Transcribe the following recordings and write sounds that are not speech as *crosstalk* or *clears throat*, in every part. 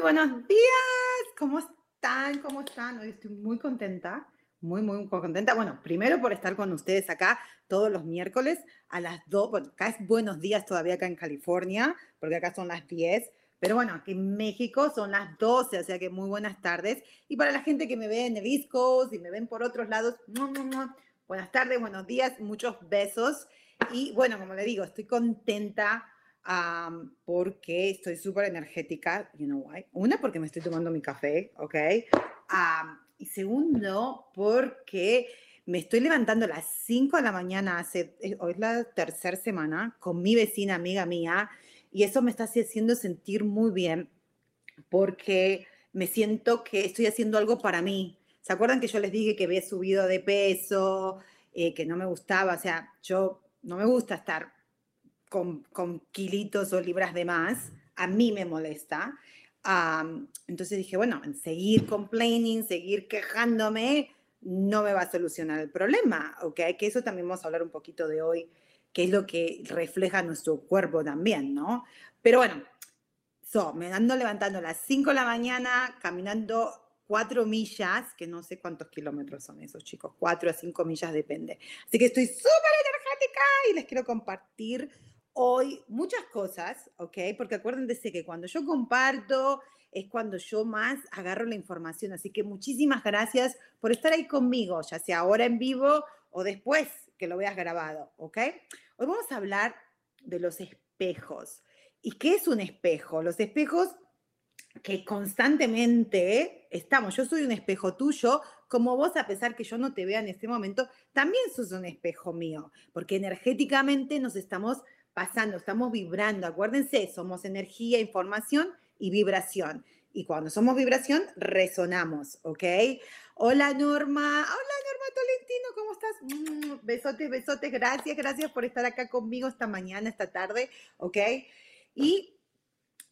Buenos días, ¿cómo están? ¿Cómo están? Hoy estoy muy contenta, muy, muy contenta. Bueno, primero por estar con ustedes acá todos los miércoles a las 2, bueno, acá es buenos días todavía acá en California, porque acá son las 10, pero bueno, aquí en México son las 12, o sea que muy buenas tardes. Y para la gente que me ve en Coast y me ven por otros lados, buenas tardes, buenos días, muchos besos. Y bueno, como le digo, estoy contenta porque estoy súper energética, you know why. Una, porque me estoy tomando mi café, ¿ok? y segundo, porque me estoy levantando a las 5 de la mañana, hace, eh, hoy es la tercera semana, con mi vecina, amiga mía, y eso me está haciendo sentir muy bien, porque me siento que estoy haciendo algo para mí. ¿Se acuerdan que yo les dije que había subido de peso, eh, que no me gustaba? O sea, yo no me gusta estar con, con kilitos o libras de más, a mí me molesta. entonces dije, bueno, seguir complaining, seguir quejándome, no me va a solucionar el problema, ¿ok? Que eso también vamos a hablar un poquito de hoy, que es lo que refleja nuestro cuerpo también, ¿no? Pero bueno, so, me ando levantando a las 5 de la mañana, caminando 4 millas, que no sé cuántos kilómetros son esos, chicos, 4 a 5 millas depende. Así que estoy súper energética y les quiero compartir hoy muchas cosas, ¿ok? Porque acuérdense que cuando yo comparto es cuando yo más agarro la información. Así que muchísimas gracias por estar ahí conmigo, ya sea ahora en vivo o después que lo veas grabado, ¿ok? Hoy vamos a hablar de los espejos. ¿Y qué es un espejo? Los espejos que constantemente estamos, yo soy un espejo tuyo, como vos, a pesar que yo no te vea en este momento, también sos un espejo mío, porque energéticamente nos estamos pasando, estamos vibrando. Acuérdense, somos energía, información y vibración. Y cuando somos vibración, resonamos, ¿ok? Hola Norma, hola Norma Tolentino, ¿cómo estás? Mm, besotes, besotes, gracias, gracias por estar acá conmigo esta mañana, esta tarde, ¿ok? Y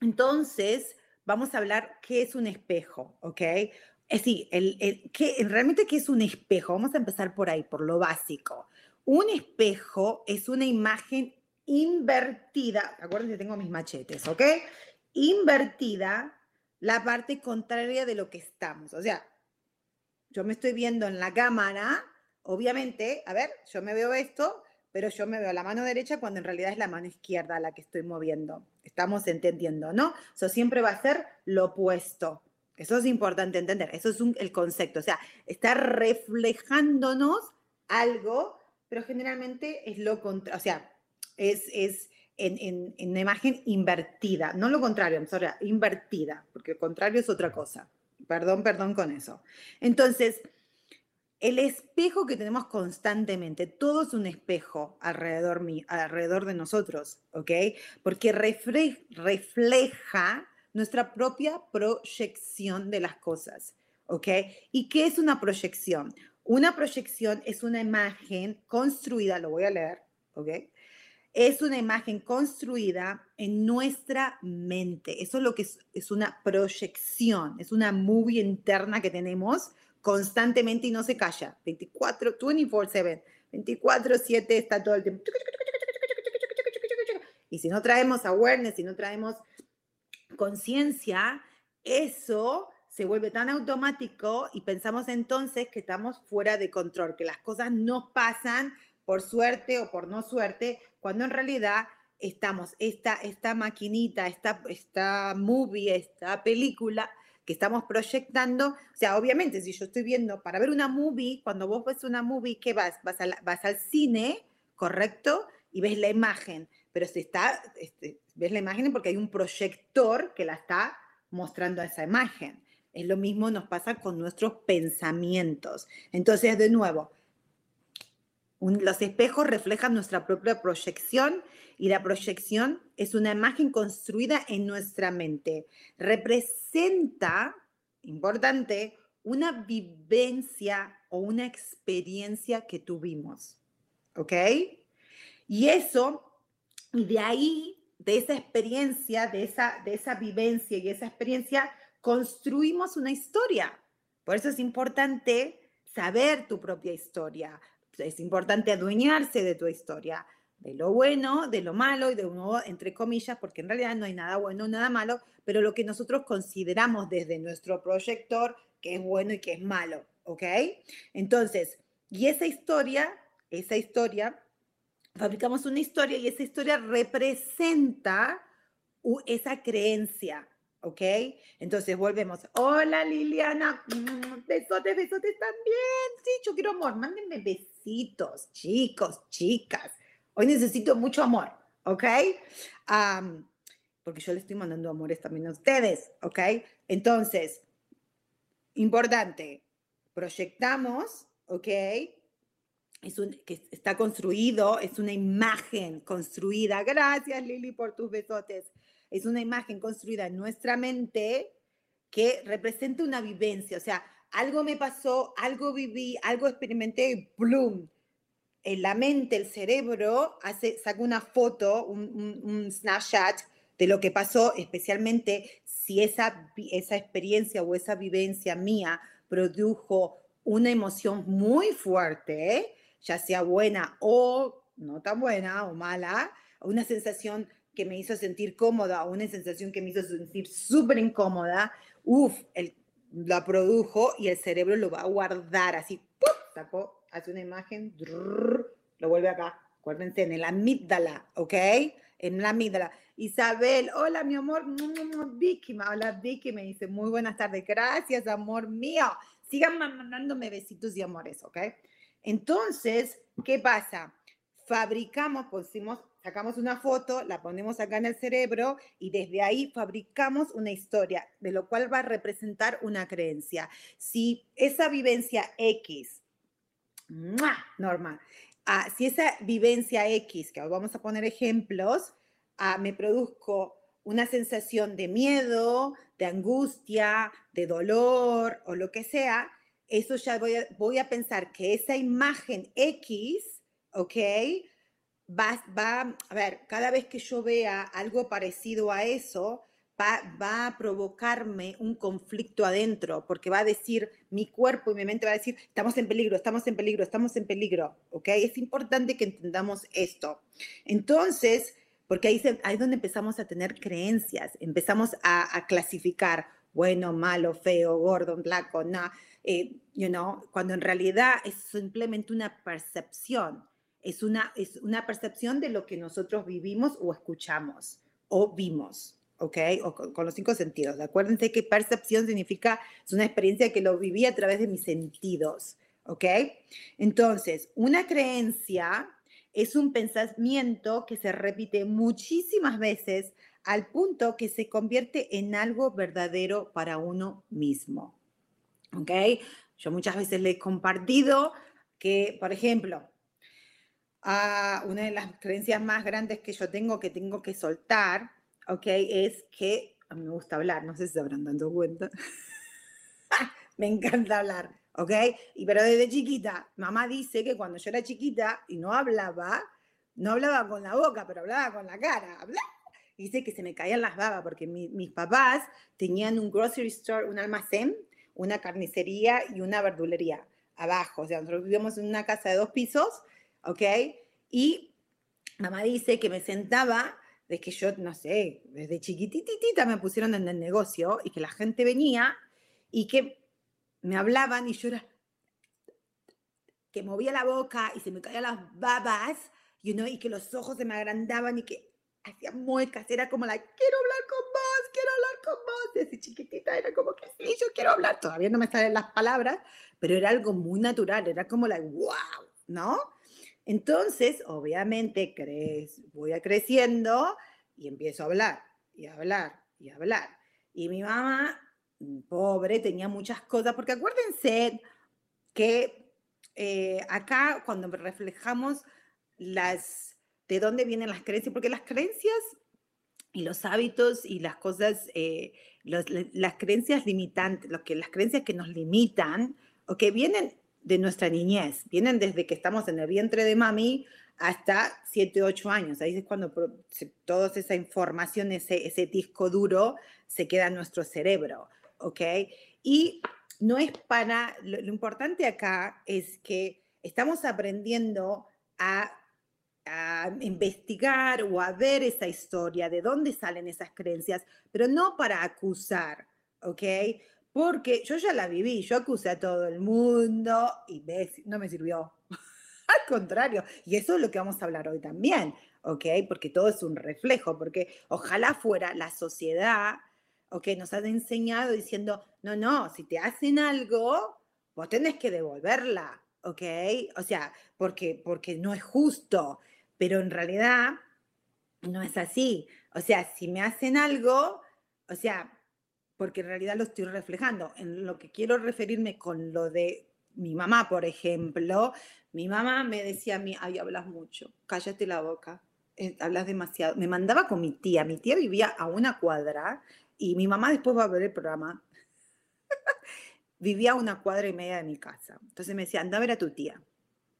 entonces vamos a hablar qué es un espejo, ¿ok? Es decir, el, el, ¿qué, realmente qué es un espejo. Vamos a empezar por ahí, por lo básico. Un espejo es una imagen invertida, acuérdense, tengo mis machetes, ¿ok? Invertida la parte contraria de lo que estamos. O sea, yo me estoy viendo en la cámara, obviamente, a ver, yo me veo esto, pero yo me veo la mano derecha cuando en realidad es la mano izquierda la que estoy moviendo. Estamos entendiendo, ¿no? Eso siempre va a ser lo opuesto. Eso es importante entender. Eso es el concepto. O sea, está reflejándonos algo, pero generalmente es lo contrario. O sea, es, en, una imagen invertida, no lo contrario, invertida, porque el contrario es otra cosa. Perdón, perdón con eso. Entonces, el espejo que tenemos constantemente, todo es un espejo alrededor, alrededor de nosotros, ¿ok? Porque refleja nuestra propia proyección de las cosas, ¿ok? ¿Y qué es una proyección? Una proyección es una imagen construida, lo voy a leer, ¿ok? Es una imagen construida en nuestra mente. Eso es lo que es, es una proyección, es una movie interna que tenemos constantemente y no se calla. 24, 24/7, 24/7 está todo el tiempo. Y si no traemos awareness, si no traemos conciencia, eso se vuelve tan automático y pensamos entonces que estamos fuera de control, que las cosas no pasan por suerte o por no suerte, cuando en realidad estamos, esta, esta maquinita, esta, esta movie, esta película, que estamos proyectando. O sea, obviamente, si yo estoy viendo, para ver una movie, cuando vos ves una movie, ¿qué vas? Vas, vas al cine, ¿correcto? Y ves la imagen, pero si está, este, ves la imagen porque hay un proyector que la está mostrando esa imagen. Es lo mismo nos pasa con nuestros pensamientos. Entonces, de nuevo, los espejos reflejan nuestra propia proyección y la proyección es una imagen construida en nuestra mente. Representa, importante, una vivencia o una experiencia que tuvimos. ¿Ok? Y eso, de ahí, de esa experiencia, de esa, de esa vivencia y esa experiencia, construimos una historia. Por eso es importante saber tu propia historia. Es importante adueñarse de tu historia de lo bueno, de lo malo y de uno, entre comillas, porque en realidad no hay nada bueno, nada malo, pero lo que nosotros consideramos desde nuestro proyector que es bueno y que es malo, ¿ok? Entonces, y esa historia, esa historia, fabricamos una historia y esa historia representa esa creencia, ¿ok? Entonces volvemos. Hola Liliana, mm, besotes, besotes también. Sí, yo quiero amor, mándenme chicos, chicas. Hoy necesito mucho amor, ¿ok? porque yo le estoy mandando amores también a ustedes, ¿ok? Entonces, importante, proyectamos, ¿ok? Es un, que está construido, es una imagen construida. Gracias, Lili, por tus besotes. Es una imagen construida en nuestra mente que representa una vivencia, o sea, algo me pasó, algo viví, algo experimenté y ¡plum! en la mente, el cerebro, hace, saca una foto, un, snapshot de lo que pasó, especialmente si esa, esa experiencia o esa vivencia mía produjo una emoción muy fuerte, ya sea buena o no tan buena o mala, una sensación que me hizo sentir cómoda una sensación que me hizo sentir súper incómoda, uff, la produjo y el cerebro lo va a guardar así, ¡pum! sacó hace una imagen, lo vuelve acá. Acuérdense, en la amígdala, ¿ok? En la amígdala. Isabel, hola mi amor, Vicky, hola Vicky, me dice muy buenas tardes, gracias amor mío. Sigan mandándome besitos y amores, ¿ok? Entonces, ¿qué pasa? Fabricamos, pusimos, sacamos una foto, la ponemos acá en el cerebro y desde ahí fabricamos una historia, de lo cual va a representar una creencia. Si esa vivencia X Norma. Ah, si esa vivencia X, que vamos a poner ejemplos, ah, me produzco una sensación de miedo, de angustia, de dolor o lo que sea, eso ya voy a, voy a pensar que esa imagen X, ¿ok? Va, va, a ver, cada vez que yo vea algo parecido a eso, va, a provocarme un conflicto adentro, porque va a decir, mi cuerpo y mi mente va a decir, estamos en peligro, estamos en peligro, estamos en peligro, ¿ok? Es importante que entendamos esto. Entonces, porque ahí, ahí es donde empezamos a tener creencias, empezamos a, clasificar bueno, malo, feo, gordo, blanco, no, eh, you know, cuando en realidad es simplemente una percepción, es una, es una percepción de lo que nosotros vivimos o escuchamos o vimos. ¿ok? O con, los cinco sentidos. Acuérdense que percepción significa, es una experiencia que lo viví a través de mis sentidos, ¿ok? Entonces, una creencia es un pensamiento que se repite muchísimas veces al punto que se convierte en algo verdadero para uno mismo, ¿ok? Yo muchas veces le he compartido que, por ejemplo, a una de las creencias más grandes que yo tengo que tengo que soltar ¿ok? Es que a mí me gusta hablar, no sé si se habrán dado cuenta. *laughs* me encanta hablar, ¿ok? Y pero desde chiquita, mamá dice que cuando yo era chiquita y no hablaba, no hablaba con la boca, pero hablaba con la cara. Dice que se me caían las babas porque mis papás tenían un grocery store, un almacén, una carnicería y una verdulería abajo. O sea, nosotros vivíamos en una casa de dos pisos, ¿ok? Y mamá dice que me sentaba de que yo, no sé, desde chiquititita me pusieron en el negocio y que la gente venía y que me hablaban y yo era que movía la boca y se me caían las babas, you know, y que los ojos se me agrandaban y que hacía muecas, era como la, quiero hablar con vos, quiero hablar con vos. Desde chiquitita era como que sí, yo quiero hablar. Todavía no me salen las palabras, pero era algo muy natural, era como la, wow, ¿no? Entonces, obviamente, crees, voy a creciendo y empiezo a hablar y a hablar y a hablar. Y mi mamá, mm, pobre, tenía muchas cosas, porque acuérdense que eh, acá cuando reflejamos las, de dónde vienen las creencias, porque las creencias y los hábitos y las cosas, eh, las creencias limitantes, lo que, las creencias que nos limitan, o que vienen de nuestra niñez, vienen desde que estamos en el vientre de mami hasta 7, 8 años. Ahí es cuando toda esa información, ese, ese disco duro, se queda en nuestro cerebro, ¿ok? Y no es para, lo, importante acá es que estamos aprendiendo a, a, investigar o a ver esa historia, de dónde salen esas creencias, pero no para acusar, ¿ok? Porque yo ya la viví, yo acusé a todo el mundo y no me sirvió. *laughs* Al contrario, y eso es lo que vamos a hablar hoy también, ¿ok? Porque todo es un reflejo, porque ojalá fuera la sociedad, ¿ok? Nos han enseñado diciendo, no, no, si te hacen algo, vos tenés que devolverla, ¿ok? O sea, porque, porque no es justo, pero en realidad no es así. O sea, si me hacen algo, o sea, porque en realidad lo estoy reflejando. En lo que quiero referirme con lo de mi mamá, por ejemplo, mi mamá me decía a mí, ay, hablas mucho, cállate la boca, eh, hablas demasiado. Me mandaba con mi tía, mi tía vivía a una cuadra y mi mamá después va a ver el programa. *laughs* vivía a una cuadra y media de mi casa. Entonces me decía, anda a ver a tu tía.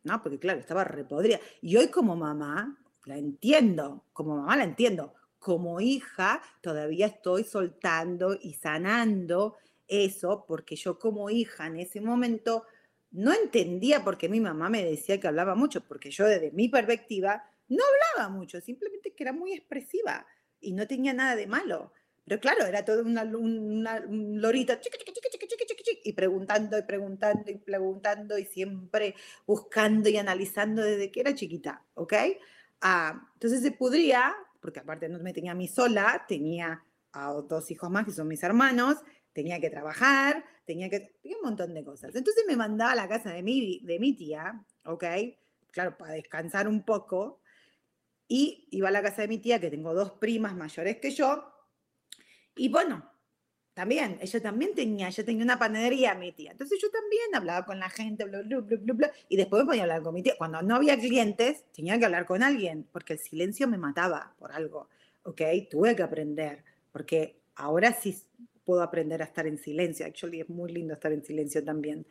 ¿No? Porque claro, estaba repodrida. Y hoy como mamá, la entiendo, como mamá la entiendo como hija todavía estoy soltando y sanando eso porque yo como hija en ese momento no entendía por qué mi mamá me decía que hablaba mucho, porque yo desde mi perspectiva no hablaba mucho, simplemente que era muy expresiva y no tenía nada de malo. Pero claro, era todo una, una un lorito y preguntando y preguntando y preguntando y siempre buscando y analizando desde que era chiquita, ¿ok? Ah, entonces se podría porque aparte no me tenía a mí sola, tenía a dos hijos más que son mis hermanos, tenía que trabajar, tenía que, tenía un montón de cosas. Entonces me mandaba a la casa de mi, de mi tía, ¿ok? Claro, para descansar un poco. Y iba a la casa de mi tía, que tengo dos primas mayores que yo. Y bueno, también, ella también tenía, ella tenía una panadería, mi tía. Entonces yo también hablaba con la gente, bla, bla, bla, bla, bla, y después me ponía a hablar con mi tía. Cuando no había clientes, tenía que hablar con alguien, porque el silencio me mataba por algo, ¿ok? Tuve que aprender, porque ahora sí puedo aprender a estar en silencio. Actually, es muy lindo estar en silencio también.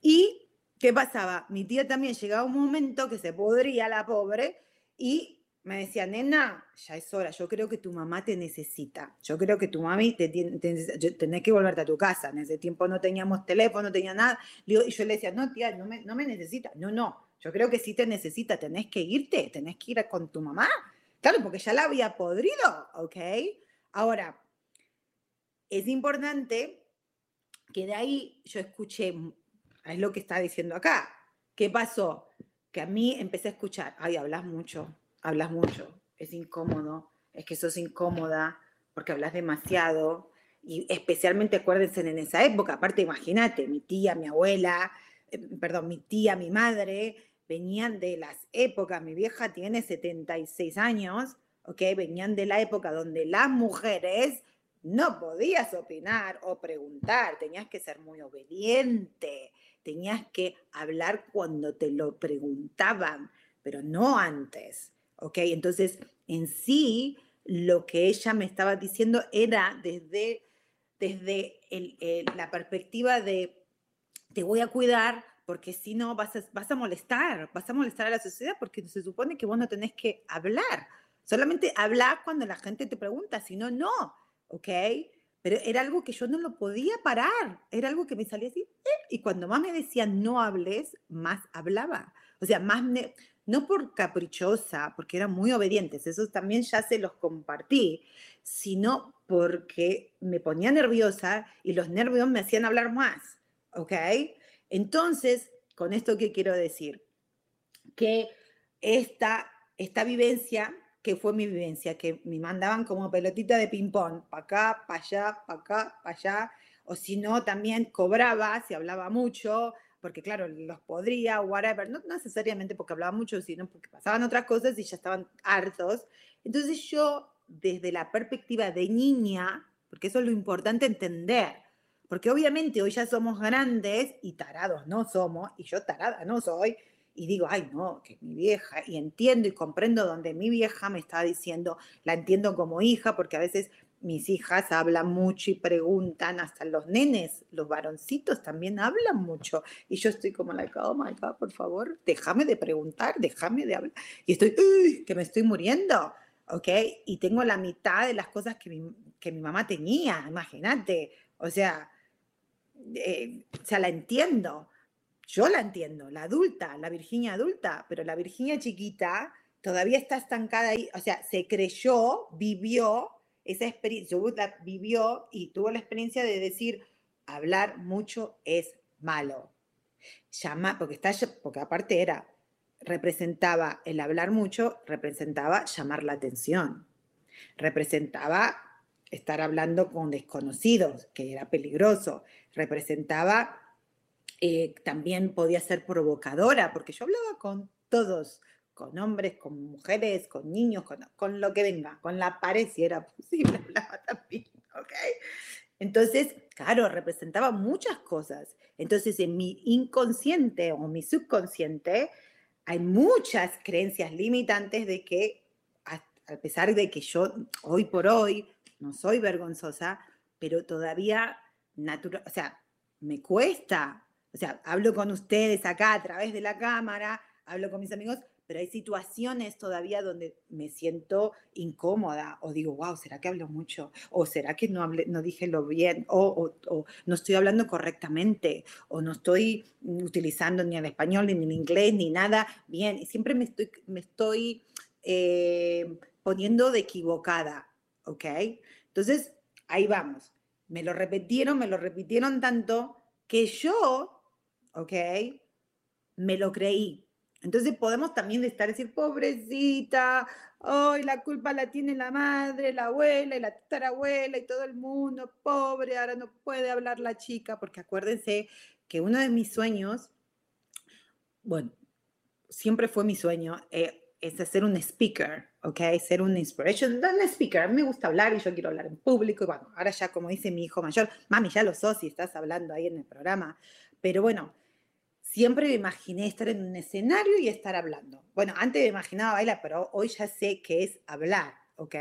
Y, ¿qué pasaba? Mi tía también llegaba un momento que se podría, la pobre, y me decía, nena, ya es hora, yo creo que tu mamá te necesita, yo creo que tu mami te, tenés que volverte a tu casa, en ese tiempo no teníamos teléfono, no tenía nada, y yo le decía, no, tía, no me, no me necesita, no, no, yo creo que sí te necesita, tenés que irte, tenés que ir con tu mamá, claro, porque ya la había podrido, ¿ok? Ahora, es importante que de ahí yo escuché, es lo que está diciendo acá, ¿qué pasó? Que a mí empecé a escuchar, ay, hablas mucho, hablas mucho, es incómodo, es que sos incómoda porque hablas demasiado. Y especialmente acuérdense en esa época, aparte imagínate, mi tía, mi abuela, eh, perdón, mi tía, mi madre, venían de las épocas, mi vieja tiene 76 años, ¿ok? Venían de la época donde las mujeres no podías opinar o preguntar, tenías que ser muy obediente, tenías que hablar cuando te lo preguntaban, pero no antes. ¿Ok? Entonces, en sí, lo que ella me estaba diciendo era desde, desde la perspectiva de te voy a cuidar porque si no vas a, vas a molestar, vas a molestar a la sociedad porque se supone que vos no tenés que hablar. Solamente hablar cuando la gente te pregunta, si no, no, ¿ok? Pero era algo que yo no lo podía parar, era algo que me salía así. Eh, y cuando más me decían no hables, más hablaba. O sea, más me, no por caprichosa, porque eran muy obedientes, eso también ya se los compartí, sino porque me ponía nerviosa y los nervios me hacían hablar más, ¿ok? Entonces, con esto qué quiero decir? Que esta, esta vivencia que fue mi vivencia, que me mandaban como pelotita de ping-pong, para acá, para allá, para acá, para allá, o si no, también cobraba, si hablaba mucho, porque claro, los podría, whatever, no necesariamente porque hablaba mucho, sino porque pasaban otras cosas y ya estaban hartos. Entonces yo, desde la perspectiva de niña, porque eso es lo importante entender, porque obviamente hoy ya somos grandes y tarados no somos, y yo tarada no soy, y digo, ay, no, que mi vieja, y entiendo y comprendo donde mi vieja me está diciendo, la entiendo como hija, porque a veces mis hijas hablan mucho y preguntan, hasta los nenes, los varoncitos también hablan mucho. Y yo estoy como, like, oh my God, por favor, déjame de preguntar, déjame de hablar. Y estoy, uy, que me estoy muriendo, ¿ok? Y tengo la mitad de las cosas que mi, que mi mamá tenía, imagínate. O sea, eh, o sea, la entiendo. Yo la entiendo, la adulta, la Virginia adulta, pero la Virginia chiquita todavía está estancada ahí, o sea, se creyó, vivió esa experiencia, vivió y tuvo la experiencia de decir, hablar mucho es malo. Llama, porque, está, porque aparte era, representaba el hablar mucho, representaba llamar la atención, representaba estar hablando con desconocidos, que era peligroso, representaba eh, también podía ser provocadora, porque yo hablaba con todos, con hombres, con mujeres, con niños, con, lo que venga, con la pared si era *laughs* posible, *laughs* hablaba también, ¿ok? Entonces, claro, representaba muchas cosas. Entonces, en mi inconsciente o mi subconsciente hay muchas creencias limitantes de que, a pesar de que yo hoy por hoy no soy vergonzosa, pero todavía, natural, o sea, me cuesta o sea, hablo con ustedes acá a través de la cámara, hablo con mis amigos, pero hay situaciones todavía donde me siento incómoda o digo, wow, ¿será que hablo mucho? ¿O será que no, hablé, no dije lo bien? O, no estoy hablando correctamente? ¿O no estoy utilizando ni el español, ni el inglés, ni nada bien? Y siempre me estoy, eh, poniendo de equivocada, ¿ok? Entonces, ahí vamos. Me lo repitieron, me lo repitieron tanto que yo ¿ok? Me lo creí. Entonces podemos también estar decir, pobrecita, hoy la culpa la tiene la madre, la abuela y la tatarabuela y todo el mundo, pobre, ahora no puede hablar la chica, porque acuérdense que uno de mis sueños, bueno, siempre fue mi sueño, eh, es ser un speaker, ¿ok? Ser un inspiration, un speaker. A mí me gusta hablar y yo quiero hablar en público. Y bueno, ahora ya como dice mi hijo mayor, mami, ya lo sos y estás hablando ahí en el programa. Pero bueno, siempre me imaginé estar en un escenario y estar hablando. Bueno, antes me imaginaba bailar, pero hoy ya sé que es hablar, ¿ok?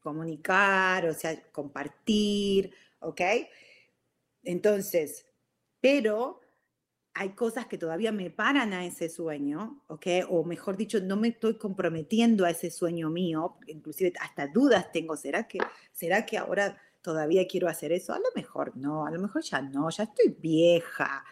Comunicar, o sea, compartir, ¿ok? Entonces, pero hay cosas que todavía me paran a ese sueño, ¿ok? O mejor dicho, no me estoy comprometiendo a ese sueño mío, inclusive hasta dudas tengo, ¿será que, será que ahora todavía quiero hacer eso? A lo mejor no, a lo mejor ya no, ya estoy vieja,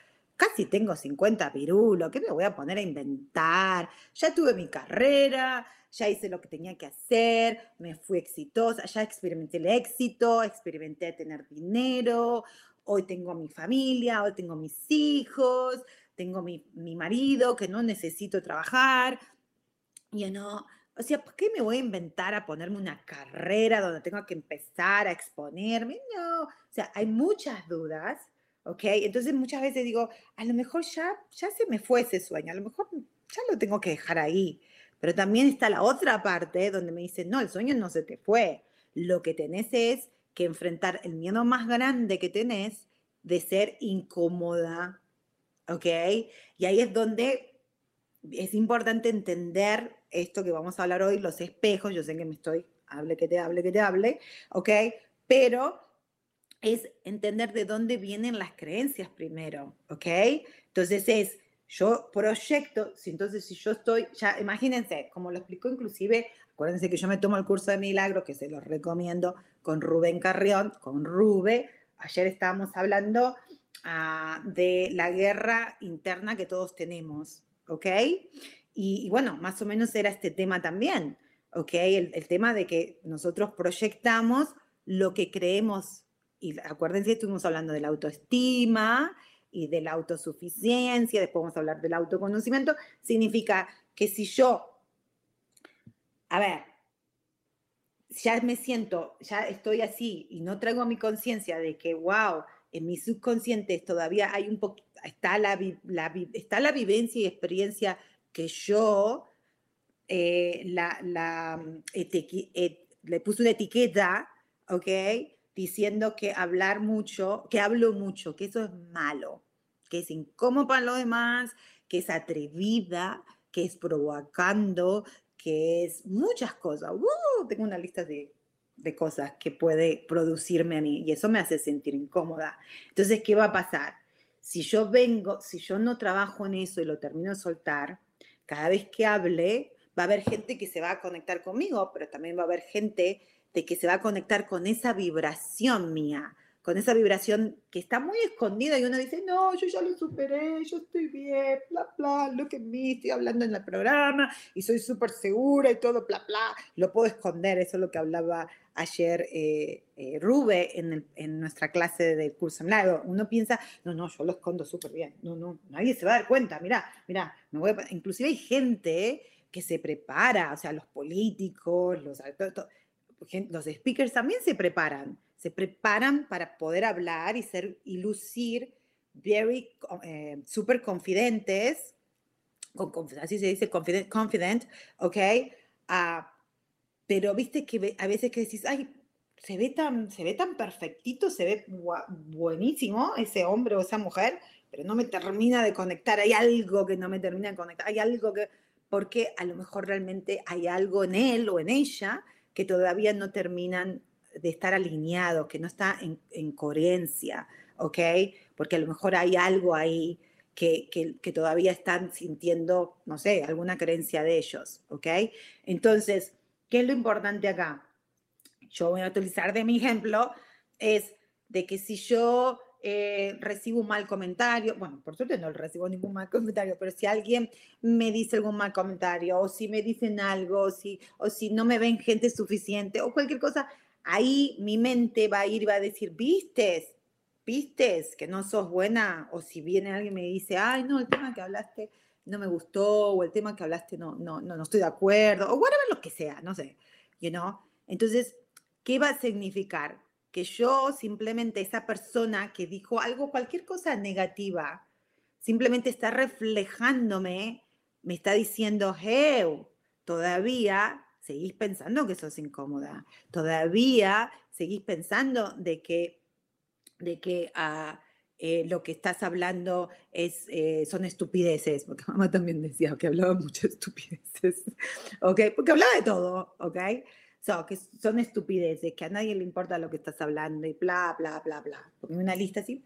casi tengo 50 pirulos, ¿qué me voy a poner a inventar? Ya tuve mi carrera, ya hice lo que tenía que hacer, me fui exitosa, ya experimenté el éxito, experimenté tener dinero, hoy tengo mi familia, hoy tengo mis hijos, tengo mi, marido que no necesito trabajar, o sea, ¿por qué me voy a inventar a ponerme una carrera donde tengo que empezar a exponerme? No, o sea, hay muchas dudas ¿ok? Entonces muchas veces digo, a lo mejor ya, ya se me fue ese sueño, a lo mejor ya lo tengo que dejar ahí. Pero también está la otra parte donde me dicen, no, el sueño no se te fue. Lo que tenés es que enfrentar el miedo más grande que tenés de ser incómoda, ¿ok? Y ahí es donde es importante entender esto que vamos a hablar hoy, los espejos, yo sé que me estoy, hable que te hable, que te hable, ¿ok? Pero es entender de dónde vienen las creencias primero, ¿ok? Entonces es, yo proyecto, entonces si yo estoy, ya imagínense, como lo explicó inclusive, acuérdense que yo me tomo el curso de milagro, que se los recomiendo, con Rubén Carrión, con Rube, ayer estábamos hablando ah, de la guerra interna que todos tenemos, ¿ok? Y, bueno, más o menos era este tema también, ¿ok? El, el tema de que nosotros proyectamos lo que creemos y acuérdense, estuvimos hablando de la autoestima y de la autosuficiencia, después vamos a hablar del autoconocimiento, significa que si yo, a ver, ya me siento, ya estoy así y no traigo a mi conciencia de que, wow, en mi subconsciente todavía hay un poco, está la, la, está la vivencia y experiencia que yo eh, la, la mm, le puse una etiqueta, ¿ok? Diciendo que hablar mucho, que hablo mucho, que eso es malo, que es incómodo para los demás, que es atrevida, que es provocando, que es muchas cosas. ¡Uh! tengo una lista de, de cosas que puede producirme a mí y eso me hace sentir incómoda. Entonces, ¿qué va a pasar? Si yo vengo, si yo no trabajo en eso y lo termino de soltar, cada vez que hable, va a haber gente que se va a conectar conmigo, pero también va a haber gente de que se va a conectar con esa vibración mía, con esa vibración que está muy escondida y uno dice, no, yo ya lo superé, yo estoy bien, bla, bla, lo que me estoy hablando en el programa y soy súper segura y todo, bla, bla, lo puedo esconder, eso es lo que hablaba ayer eh, eh, Rube en, en, nuestra clase del curso Uno piensa, no, no, yo lo escondo súper bien, no, no, nadie se va a dar cuenta, mira, mira, me voy inclusive hay gente que se prepara, o sea, los políticos, los, los speakers también se preparan, se preparan para poder hablar y ser y lucir very eh, super confidentes, con, así se dice confident, confident ¿ok? Uh, pero viste que a veces que decís, ay, se ve tan, se ve tan perfectito, se ve buenísimo ese hombre o esa mujer, pero no me termina de conectar, hay algo que no me termina de conectar, hay algo que, porque a lo mejor realmente hay algo en él o en ella que todavía no terminan de estar alineados, que no está en, coherencia, ¿ok? Porque a lo mejor hay algo ahí que, que, todavía están sintiendo, no sé, alguna creencia de ellos, ¿ok? Entonces, ¿qué es lo importante acá? Yo voy a utilizar de mi ejemplo, es de que si yo eh, recibo un mal comentario, bueno, por suerte no recibo ningún mal comentario, pero si alguien me dice algún mal comentario, o si me dicen algo, o si, o si no me ven gente suficiente, o cualquier cosa, ahí mi mente va a ir y va a decir, vistes, vistes que no sos buena, o si viene alguien y me dice, ay, no, el tema que hablaste no me gustó, o el tema que hablaste no, no, no, no estoy de acuerdo, o whatever lo que sea, no sé, you know? Entonces, ¿qué va a significar? Que yo simplemente esa persona que dijo algo, cualquier cosa negativa, simplemente está reflejándome, me está diciendo, hey, todavía seguís pensando que sos incómoda, todavía seguís pensando de que, de que ah, eh, lo que estás hablando es, eh, son estupideces, porque *laughs* mamá también decía que hablaba muchas estupideces, *laughs* ¿ok? Porque hablaba de todo, ¿ok? So, que son estupideces, que a nadie le importa lo que estás hablando y bla, bla, bla, bla. Porque una lista así,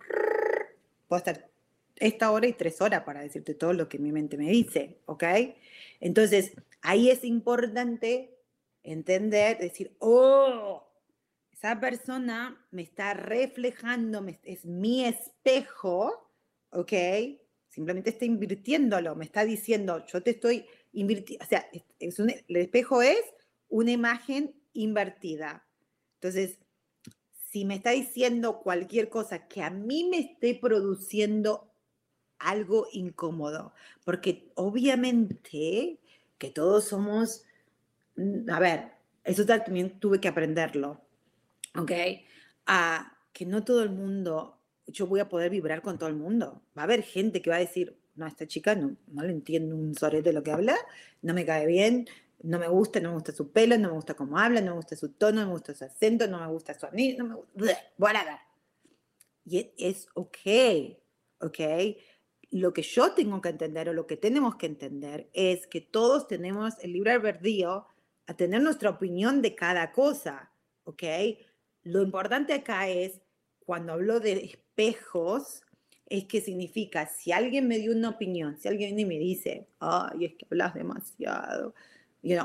*laughs* puedo estar esta hora y tres horas para decirte todo lo que mi mente me dice, ¿ok? Entonces, ahí es importante entender, decir, oh, esa persona me está reflejando, es mi espejo, ¿ok? Simplemente está invirtiéndolo, me está diciendo, yo te estoy invirtiendo, o sea, es un, el espejo es una imagen invertida. Entonces, si me está diciendo cualquier cosa que a mí me esté produciendo algo incómodo, porque obviamente que todos somos, mm, a ver, eso también tuve que aprenderlo, ¿ok? A que no todo el mundo, yo voy a poder vibrar con todo el mundo. Va a haber gente que va a decir, no, esta chica no, no le entiendo un sorete de lo que habla, no me cae bien, no me gusta, no me gusta su pelo, no me gusta cómo habla, no me gusta su tono, no me gusta su acento, no me gusta su anillo, no me gusta, whatever. Y es ok, ok. Lo que yo tengo que entender o lo que tenemos que entender es que todos tenemos el libre albedrío a tener nuestra opinión de cada cosa, ok. Lo importante acá es, cuando hablo de espejos, es que significa, si alguien me dio una opinión, si alguien viene y me dice, ay, es que hablas demasiado,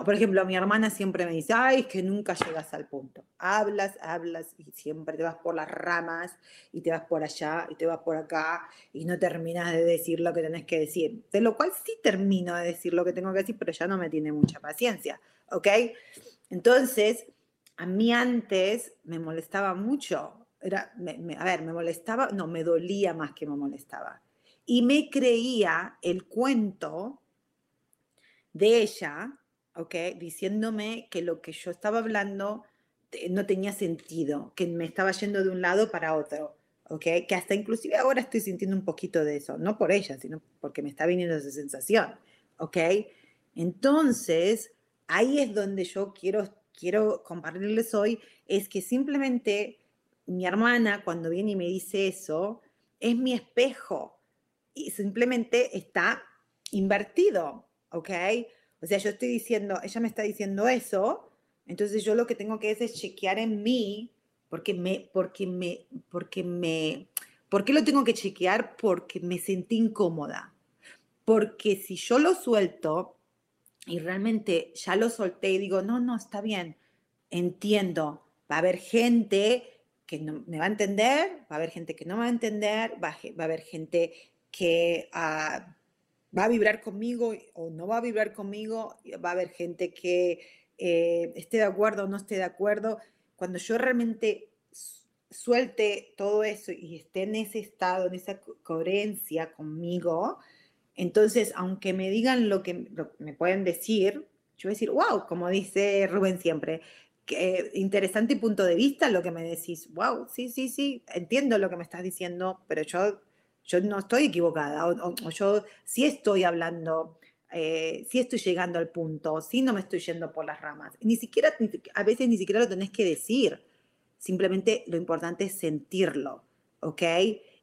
por ejemplo, mi hermana siempre me dice, ay, es que nunca llegas al punto. Hablas, hablas y siempre te vas por las ramas y te vas por allá y te vas por acá y no terminas de decir lo que tenés que decir. De lo cual sí termino de decir lo que tengo que decir, pero ya no me tiene mucha paciencia, ¿ok? Entonces, a mí antes me molestaba mucho. Era, a ver, me molestaba, no, me dolía más que me molestaba. Y me creía el cuento de ella ¿ok? Diciéndome que lo que yo estaba hablando no tenía sentido, que me estaba yendo de un lado para otro, ¿ok? Que hasta inclusive ahora estoy sintiendo un poquito de eso, no por ella, sino porque me está viniendo esa sensación, ¿ok? Entonces, ahí es donde yo quiero, quiero compartirles hoy, es que simplemente mi hermana cuando viene y me dice eso, es mi espejo y simplemente está invertido, ¿ok? O sea, yo estoy diciendo, ella me está diciendo eso, entonces yo lo que tengo que hacer es chequear en mí, porque me, porque me, porque me, ¿por qué lo tengo que chequear? Porque me sentí incómoda. Porque si yo lo suelto y realmente ya lo solté y digo, no, no, está bien, entiendo, va a haber gente que no, me va a entender, va a haber gente que no va a entender, va a, haber gente que ah, va a vibrar conmigo o no va a vibrar conmigo, va a haber gente que eh, esté de acuerdo o no esté de acuerdo. Cuando yo realmente suelte todo eso y esté en ese estado, en esa coherencia conmigo, entonces, aunque me digan lo que, me pueden decir, yo voy a decir, wow, como dice Rubén siempre, que interesante punto de vista lo que me decís. Wow, sí, sí, sí, entiendo lo que me estás diciendo, pero yo, yo no estoy equivocada, o, yo sí estoy hablando, eh, sí estoy llegando al punto, sí no me estoy yendo por las ramas. Ni siquiera, a veces ni siquiera lo tenés que decir, simplemente lo importante es sentirlo, ¿ok?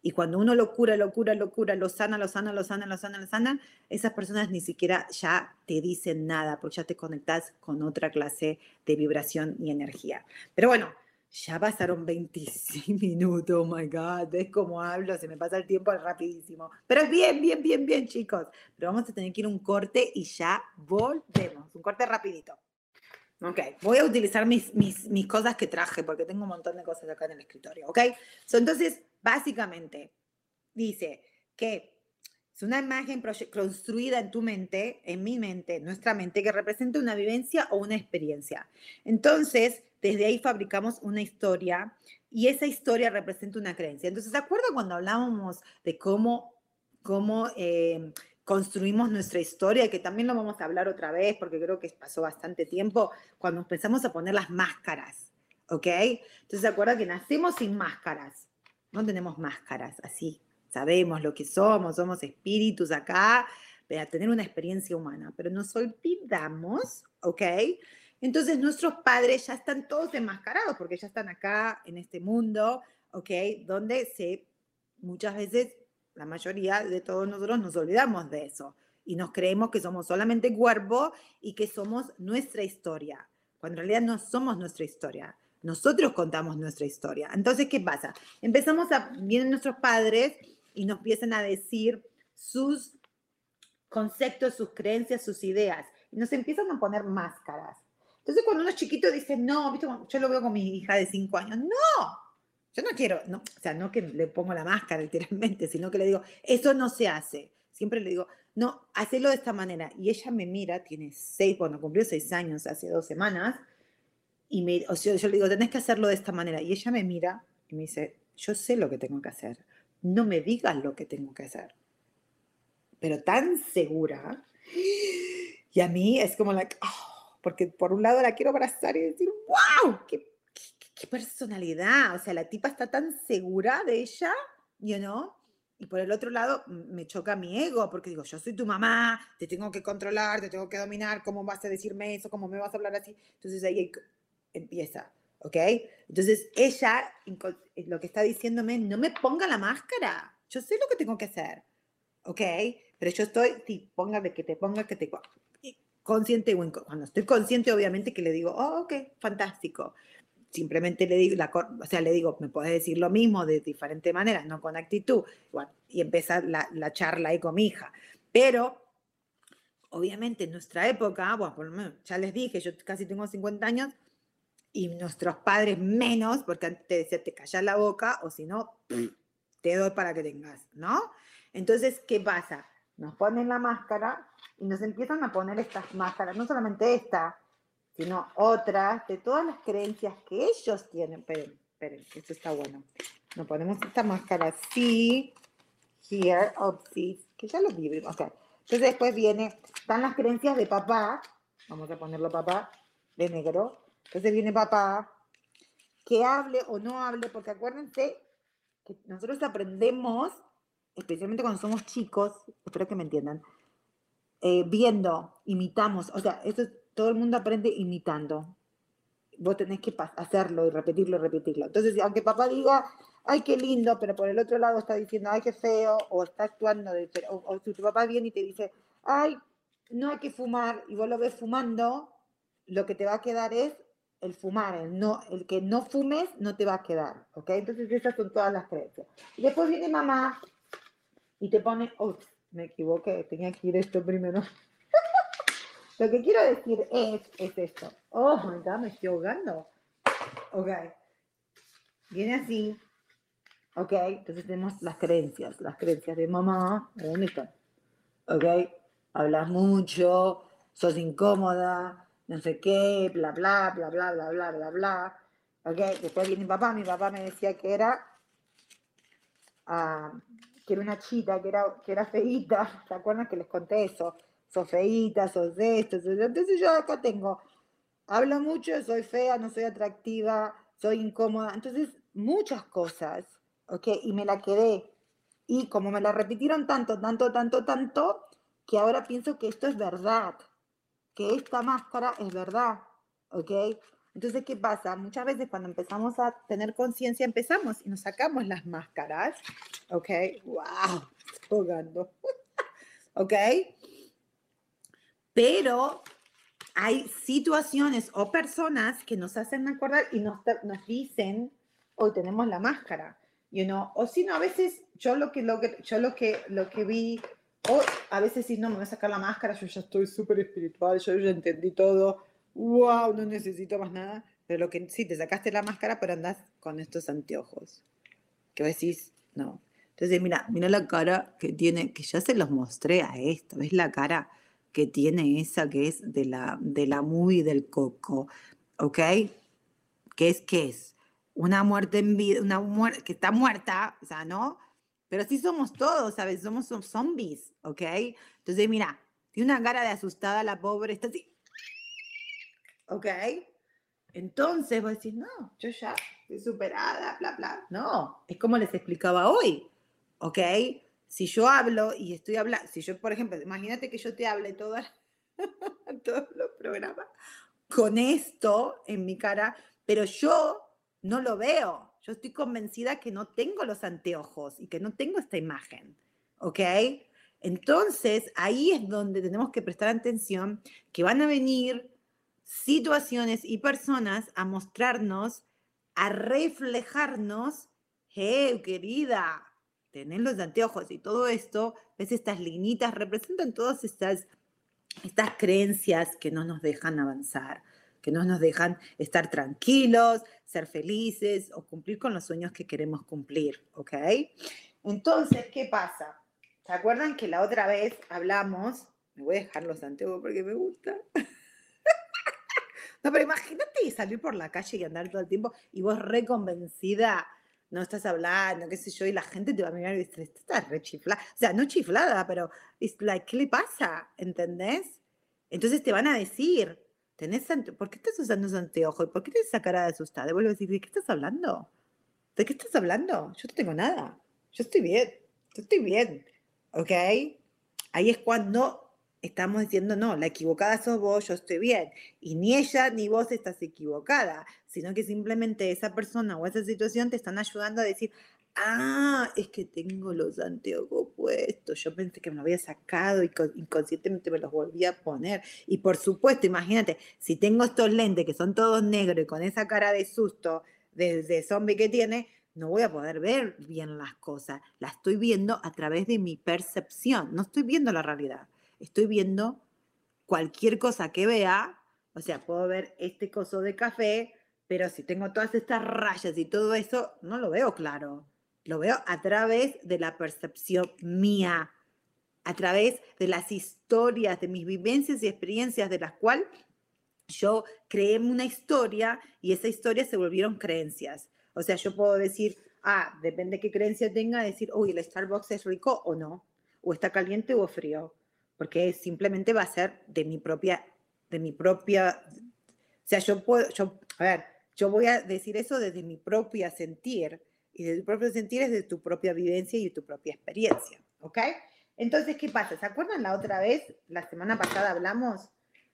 Y cuando uno lo cura, lo cura, lo cura, lo sana, lo sana, lo sana, lo sana, lo sana, esas personas ni siquiera ya te dicen nada, porque ya te conectas con otra clase de vibración y energía. Pero bueno, ya pasaron 25 *laughs* minutos, oh my God, ves cómo hablo, se me pasa el tiempo rapidísimo. Pero es bien, bien, bien, bien, chicos. Pero vamos a tener que ir un corte y ya volvemos. Un corte rapidito. Ok, voy a utilizar mis, mis, mis, cosas que traje porque tengo un montón de cosas acá en el escritorio, ¿ok? entonces, básicamente, dice que es una imagen construida en tu mente, en mi mente, nuestra mente, que representa una vivencia o una experiencia. Entonces, desde ahí fabricamos una historia y esa historia representa una creencia. Entonces, ¿se acuerdan cuando hablábamos de cómo, cómo eh, construimos nuestra historia, que también lo vamos a hablar otra vez, porque creo que pasó bastante tiempo, cuando empezamos a poner las máscaras, ¿ok? Entonces, ¿se acuerda que nacemos sin máscaras? No tenemos máscaras, así. Sabemos lo que somos, somos espíritus acá, para tener una experiencia humana, pero nos olvidamos, ¿ok? Entonces nuestros padres ya están todos enmascarados porque ya están acá en este mundo, ¿ok? Donde se, muchas veces la mayoría de todos nosotros nos olvidamos de eso y nos creemos que somos solamente cuerpo y que somos nuestra historia, cuando en realidad no somos nuestra historia. Nosotros contamos nuestra historia. Entonces, ¿qué pasa? Empezamos a, vienen nuestros padres y nos empiezan a decir sus conceptos, sus creencias, sus ideas. Y nos empiezan a poner máscaras. Entonces, cuando uno es chiquito dice, no, yo lo veo con mi hija de cinco años, no, yo no quiero, no, o sea, no que le pongo la máscara *laughs* literalmente, sino que le digo, eso no se hace. Siempre le digo, no, hacelo de esta manera. Y ella me mira, tiene seis, bueno, cumplió seis años hace dos semanas, y me, o sea, yo le digo, tenés que hacerlo de esta manera. Y ella me mira y me dice, yo sé lo que tengo que hacer, no me digas lo que tengo que hacer. Pero tan segura. Y a mí es como, like, oh, porque por un lado la quiero abrazar y decir, wow, qué qué personalidad, o sea, la tipa está tan segura de ella, you know? Y por el otro lado me choca mi ego, porque digo, yo soy tu mamá, te tengo que controlar, te tengo que dominar, ¿cómo vas a decirme eso? ¿Cómo me vas a hablar así? Entonces ahí empieza, ¿ok? Entonces ella, lo que está diciéndome, no me ponga la máscara, yo sé lo que tengo que hacer, ¿ok? Pero yo estoy, sí, póngame que te ponga, que te... Consciente, cuando estoy consciente, obviamente que le digo, oh, ok, fantástico simplemente le digo, la, o sea, le digo, me puedes decir lo mismo de diferentes maneras, no con actitud, y empieza la, la, charla ahí con mi hija. Pero, obviamente, en nuestra época, bueno, por lo menos, ya les dije, yo casi tengo 50 años, y nuestros padres menos, porque antes te decía, te callas la boca, o si no, te doy para que tengas, ¿no? Entonces, ¿qué pasa? Nos ponen la máscara y nos empiezan a poner estas máscaras, no solamente esta, sino otras de todas las creencias que ellos tienen. Esperen, esperen, esto está bueno. Nos ponemos esta máscara así, here, sí, que ya lo vivimos. Okay. Entonces después viene, están las creencias de papá, vamos a ponerlo papá, de negro. Entonces viene papá que hable o no hable, porque acuérdense que nosotros aprendemos, especialmente cuando somos chicos, espero que me entiendan, eh, viendo, imitamos, o sea, eso todo el mundo aprende imitando. Vos tenés que hacerlo y repetirlo y repetirlo. Entonces, aunque papá diga, ay, qué lindo, pero por el otro lado está diciendo, ay, qué feo, o está actuando, de, o, o si tu papá viene y te dice, ay, no hay que fumar, y vos lo ves fumando, lo que te va a quedar es el fumar, el, no, el que no fumes no te va a quedar, ¿ok? Entonces esas son todas las creencias. Después viene mamá y te pone, ups, me equivoqué, tenía que ir esto primero. *laughs* Lo que quiero decir es, es esto. Oh, my God, me estoy ahogando. Ok. Viene así. Ok, entonces tenemos las creencias. Las creencias de mamá, ¿dónde? Ok, hablas mucho, sos incómoda, no sé qué, bla, bla, bla, bla, bla, bla, bla, bla. Ok, después viene mi papá, mi papá me decía que era, uh, que era una chita, que era, que era feíta, ¿se *laughs* acuerdan que les conté eso? Sos feíta, sos de esto, sos de... entonces yo acá tengo, hablo mucho, soy fea, no soy atractiva, soy incómoda, entonces muchas cosas, ok, y me la quedé. Y como me la repitieron tanto, tanto, tanto, tanto, que ahora pienso que esto es verdad que esta máscara es verdad, ¿ok? Entonces, ¿qué pasa? Muchas veces cuando empezamos a tener conciencia, empezamos y nos sacamos las máscaras, ¿ok? ¡Wow! Jugando. *laughs* ¿Ok? Pero hay situaciones o personas que nos hacen acordar y nos, nos dicen, hoy tenemos la máscara, you know? o si no, a veces yo lo que, lo que, yo lo que, lo que vi o a veces si no, me voy a sacar la máscara, yo ya estoy súper espiritual, yo ya entendí todo, wow, no necesito más nada. Pero lo que sí, te sacaste la máscara, pero andás con estos anteojos. Que decís, no. Entonces, mira, mira la cara que tiene, que ya se los mostré a esta, ¿ves la cara que tiene esa que es de la, de la movie del coco? ¿Ok? ¿Qué es? ¿Qué es? Una muerte en vida, una muerte que está muerta, o sea, ¿no? Pero así somos todos, ¿sabes? Somos, zombies, ¿ok? Entonces, mira, tiene una cara de asustada la pobre, está así. ¿Ok? Entonces vos decís, no, yo ya estoy superada, bla, bla. No, es como les explicaba hoy, ¿ok? Si yo hablo y estoy hablando, si yo, por ejemplo, imagínate que yo te hable *laughs* todos los programas con esto en mi cara, pero yo no lo veo. Yo estoy convencida que no tengo los anteojos y que no tengo esta imagen, ¿ok? Entonces, ahí es donde tenemos que prestar atención, que van a venir situaciones y personas a mostrarnos, a reflejarnos, hey, querida, tenés los anteojos y todo esto, ves estas linitas, representan todas estas, estas creencias que no nos dejan avanzar, que no nos dejan estar tranquilos, ser felices o cumplir con los sueños que queremos cumplir, ¿ok? Entonces, ¿qué pasa? ¿Se acuerdan que la otra vez hablamos? Me voy a dejar los antiguos porque me gusta. *laughs* no, pero imagínate salir por la calle y andar todo el tiempo y vos reconvencida, no estás hablando, qué sé yo, y la gente te va a mirar y dice, estás re chiflada. O sea, no chiflada, pero es like, ¿qué le pasa? ¿Entendés? Entonces te van a decir, ¿por qué estás usando esos anteojos? ¿Por qué tienes esa de asustada? Y vuelvo a decir, ¿de qué estás hablando? ¿De qué estás hablando? Yo no tengo nada. Yo estoy bien. Yo estoy bien. ¿Ok? Ahí es cuando estamos diciendo, no, la equivocada sos vos, yo estoy bien. Y ni ella ni vos estás equivocada, sino que simplemente esa persona o esa situación te están ayudando a decir, ah, es que tengo los anteojos puestos, yo pensé que me los había sacado y inconscientemente me los volví a poner. Y por supuesto, imagínate, si tengo estos lentes que son todos negros y con esa cara de susto, de, de zombie que tiene, no voy a poder ver bien las cosas. Las estoy viendo a través de mi percepción, no estoy viendo la realidad, estoy viendo cualquier cosa que vea, o sea, puedo ver este coso de café, pero si tengo todas estas rayas y todo eso, no lo veo claro. Lo veo a través de la percepción mía, a través de las historias, de mis vivencias y experiencias de las cuales yo creé una historia y esa historia se volvieron creencias. O sea, yo puedo decir, ah, depende de qué creencia tenga, decir, uy, el Starbucks es rico o no, o está caliente o frío, porque simplemente va a ser de mi propia, de mi propia, o sea, yo puedo, yo, a ver, yo voy a decir eso desde mi propia sentir, y desde tu propio sentir es de tu propia vivencia y tu propia experiencia, ¿ok? Entonces, ¿qué pasa? ¿Se acuerdan la otra vez, la semana pasada hablamos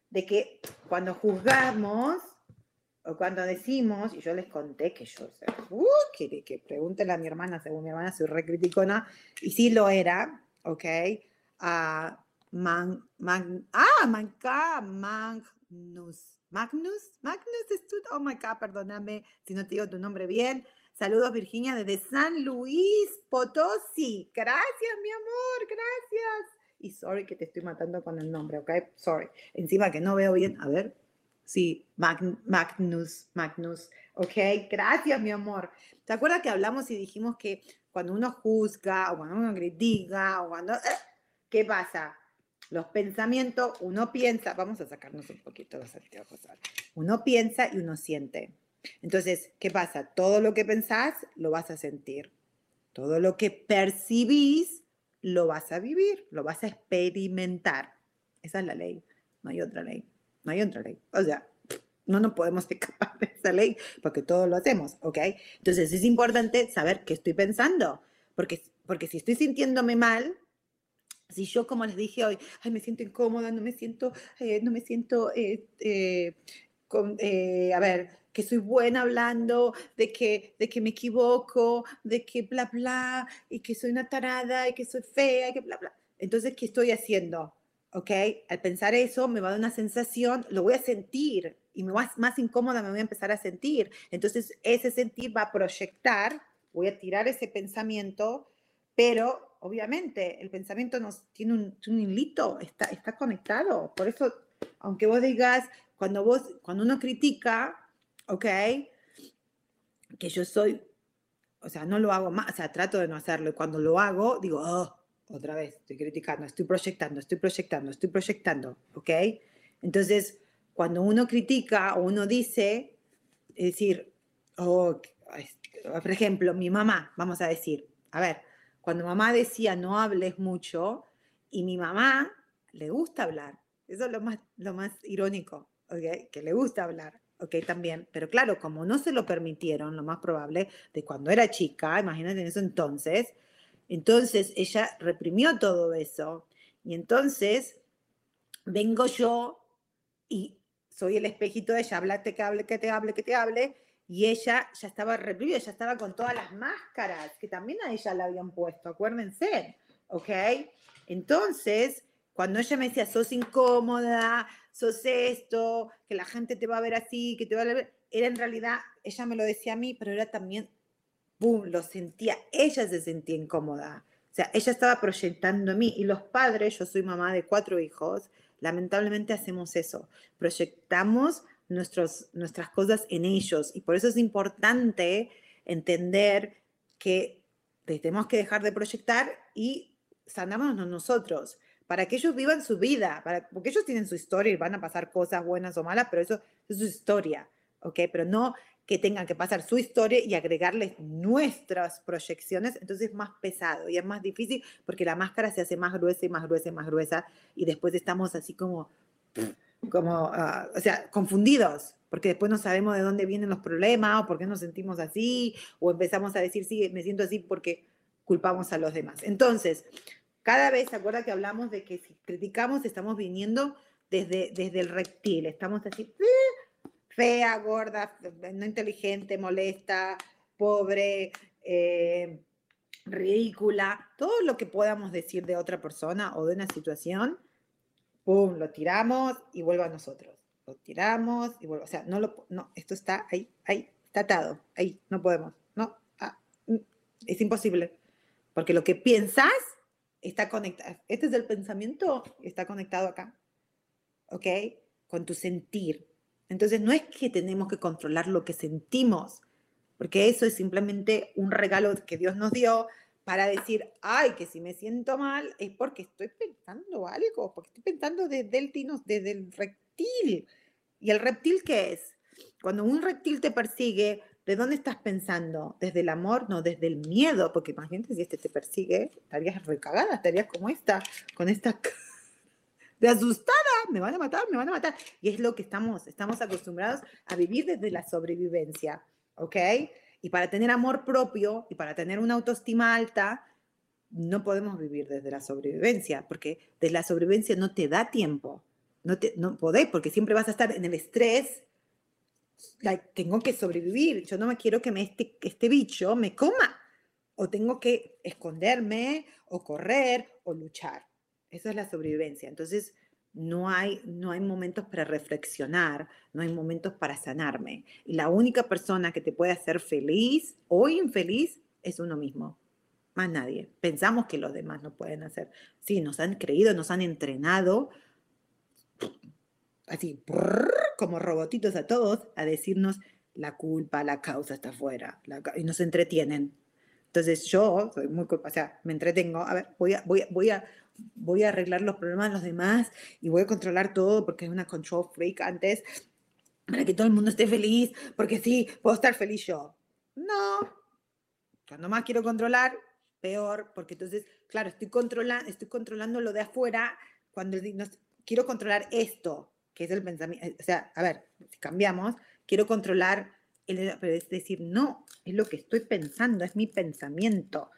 de que cuando juzgamos o cuando decimos, y yo les conté que yo, uh, que, que pregúntenle a mi hermana, según mi hermana soy re criticona, y sí lo era, ¿ok? Uh, man, man, ah, Manca, Magnus, Magnus, Magnus oh my God, perdóname si no te digo tu nombre bien, Saludos Virginia desde San Luis Potosí. Gracias, mi amor, gracias. Y sorry que te estoy matando con el nombre, ¿ok? Sorry. Encima que no veo bien. A ver. Sí, Magnus, Magnus. ¿Ok? Gracias, mi amor. ¿Te acuerdas que hablamos y dijimos que cuando uno juzga o cuando uno critica o cuando... Eh, ¿Qué pasa? Los pensamientos, uno piensa, vamos a sacarnos un poquito los anteojos. Uno piensa y uno siente. Entonces, ¿qué pasa? Todo lo que pensás lo vas a sentir. Todo lo que percibís lo vas a vivir, lo vas a experimentar. Esa es la ley. No hay otra ley. No hay otra ley. O sea, no nos podemos *laughs* escapar de esa ley porque todo lo hacemos, ¿ok? Entonces es importante saber qué estoy pensando, porque, porque si estoy sintiéndome mal, si yo, como les dije hoy, ay, me siento incómoda, no me siento, eh, no me siento, eh, eh, con, a ver, que soy buena hablando, de que, de que me equivoco, de que bla, bla, y que soy una tarada, y que soy fea, y que bla, bla. Entonces, ¿qué estoy haciendo? ¿Ok? Al pensar eso, me va a dar una sensación, lo voy a sentir, y me va, más incómoda me voy a empezar a sentir. Entonces, ese sentir va a proyectar, voy a tirar ese pensamiento, pero obviamente el pensamiento nos tiene un, un hilito, está, está conectado. Por eso, aunque vos digas, cuando, vos, cuando uno critica, ¿ok? Que yo soy, o sea, no lo hago más, o sea, trato de no hacerlo. Y cuando lo hago, digo, oh, otra vez, estoy criticando, estoy proyectando, estoy proyectando, estoy proyectando, ¿ok? Entonces, cuando uno critica o uno dice, es decir, oh, por ejemplo, mi mamá, vamos a decir, a ver, cuando mamá decía no hables mucho y mi mamá le gusta hablar, eso es lo más, lo más irónico. Que le gusta hablar ok, también, pero claro, como no se lo permitieron, lo más probable, de cuando era chica, imagínate en eso entonces, entonces ella reprimió todo eso. Y entonces vengo yo y soy el espejito de ella, háblate, que hable, que te hable, que te hable, y ella ya estaba reprimida, ya estaba con todas las máscaras que también a ella la habían puesto, acuérdense, ¿ok? Entonces, cuando ella me decía, sos incómoda, sos esto, que la gente te va a ver así, que te va a ver, era en realidad, ella me lo decía a mí, pero era también, ¡pum!, lo sentía, ella se sentía incómoda. O sea, ella estaba proyectando a mí y los padres, yo soy mamá de cuatro hijos, lamentablemente hacemos eso, proyectamos nuestros, nuestras cosas en ellos y por eso es importante entender que tenemos que dejar de proyectar y sanarnos nosotros para que ellos vivan su vida, para, porque ellos tienen su historia y van a pasar cosas buenas o malas, pero eso es su historia, ¿ok? Pero no que tengan que pasar su historia y agregarles nuestras proyecciones, entonces es más pesado y es más difícil porque la máscara se hace más gruesa y más gruesa y más gruesa y después estamos así como, como ah, o sea, confundidos, porque después no sabemos de dónde vienen los problemas o por qué nos sentimos así, o empezamos a decir, sí, me siento así porque culpamos a los demás. Entonces, cada vez, ¿se acuerda que hablamos de que si criticamos estamos viniendo desde, desde el reptil? Estamos así, eh, fea, gorda, no inteligente, molesta, pobre, eh, ridícula, todo lo que podamos decir de otra persona o de una situación, ¡pum!, lo tiramos y vuelve a nosotros. Lo tiramos y vuelve. O sea, no lo, no, esto está ahí, ahí, está atado, ahí, no podemos, no, ah, mm, es imposible. Porque lo que piensas está conectado, este es el pensamiento, está conectado acá, ¿ok? Con tu sentir. Entonces no es que tenemos que controlar lo que sentimos, porque eso es simplemente un regalo que Dios nos dio para decir, ay, que si me siento mal es porque estoy pensando algo, porque estoy pensando desde el, desde el reptil. ¿Y el reptil qué es? Cuando un reptil te persigue, ¿De dónde estás pensando? ¿Desde el amor? No, desde el miedo, porque imagínate si este te persigue, estarías recagada, estarías como esta, con esta de asustada, me van a matar, me van a matar. Y es lo que estamos, estamos acostumbrados a vivir desde la sobrevivencia, ¿ok? Y para tener amor propio y para tener una autoestima alta, no podemos vivir desde la sobrevivencia, porque desde la sobrevivencia no te da tiempo. No, te, no podés, porque siempre vas a estar en el estrés. tengo que sobrevivir. Yo no me quiero que me este, este bicho me coma. O tengo que esconderme, o correr, o luchar. Esa es la sobrevivencia. Entonces, no hay, no hay momentos para reflexionar, no hay momentos para sanarme. Y la única persona que te puede hacer feliz o infeliz es uno mismo más nadie. Pensamos que los demás no pueden hacer. Sí, nos han creído, nos han entrenado, así, como robotitos a todos, a decirnos la culpa, la causa está afuera, y nos entretienen. Entonces yo soy muy o sea, me entretengo, a ver, voy a, voy voy a, voy a arreglar los problemas de los demás y voy a controlar todo porque es una control freak antes, para que todo el mundo esté feliz, porque sí, puedo estar feliz yo. No, cuando más quiero controlar, peor, porque entonces, claro, estoy, controlando estoy controlando lo de afuera cuando quiero controlar esto, que es el pensamiento, eh, o sea, a ver, si cambiamos, quiero controlar, pero es decir, no, es lo que estoy pensando, es mi pensamiento,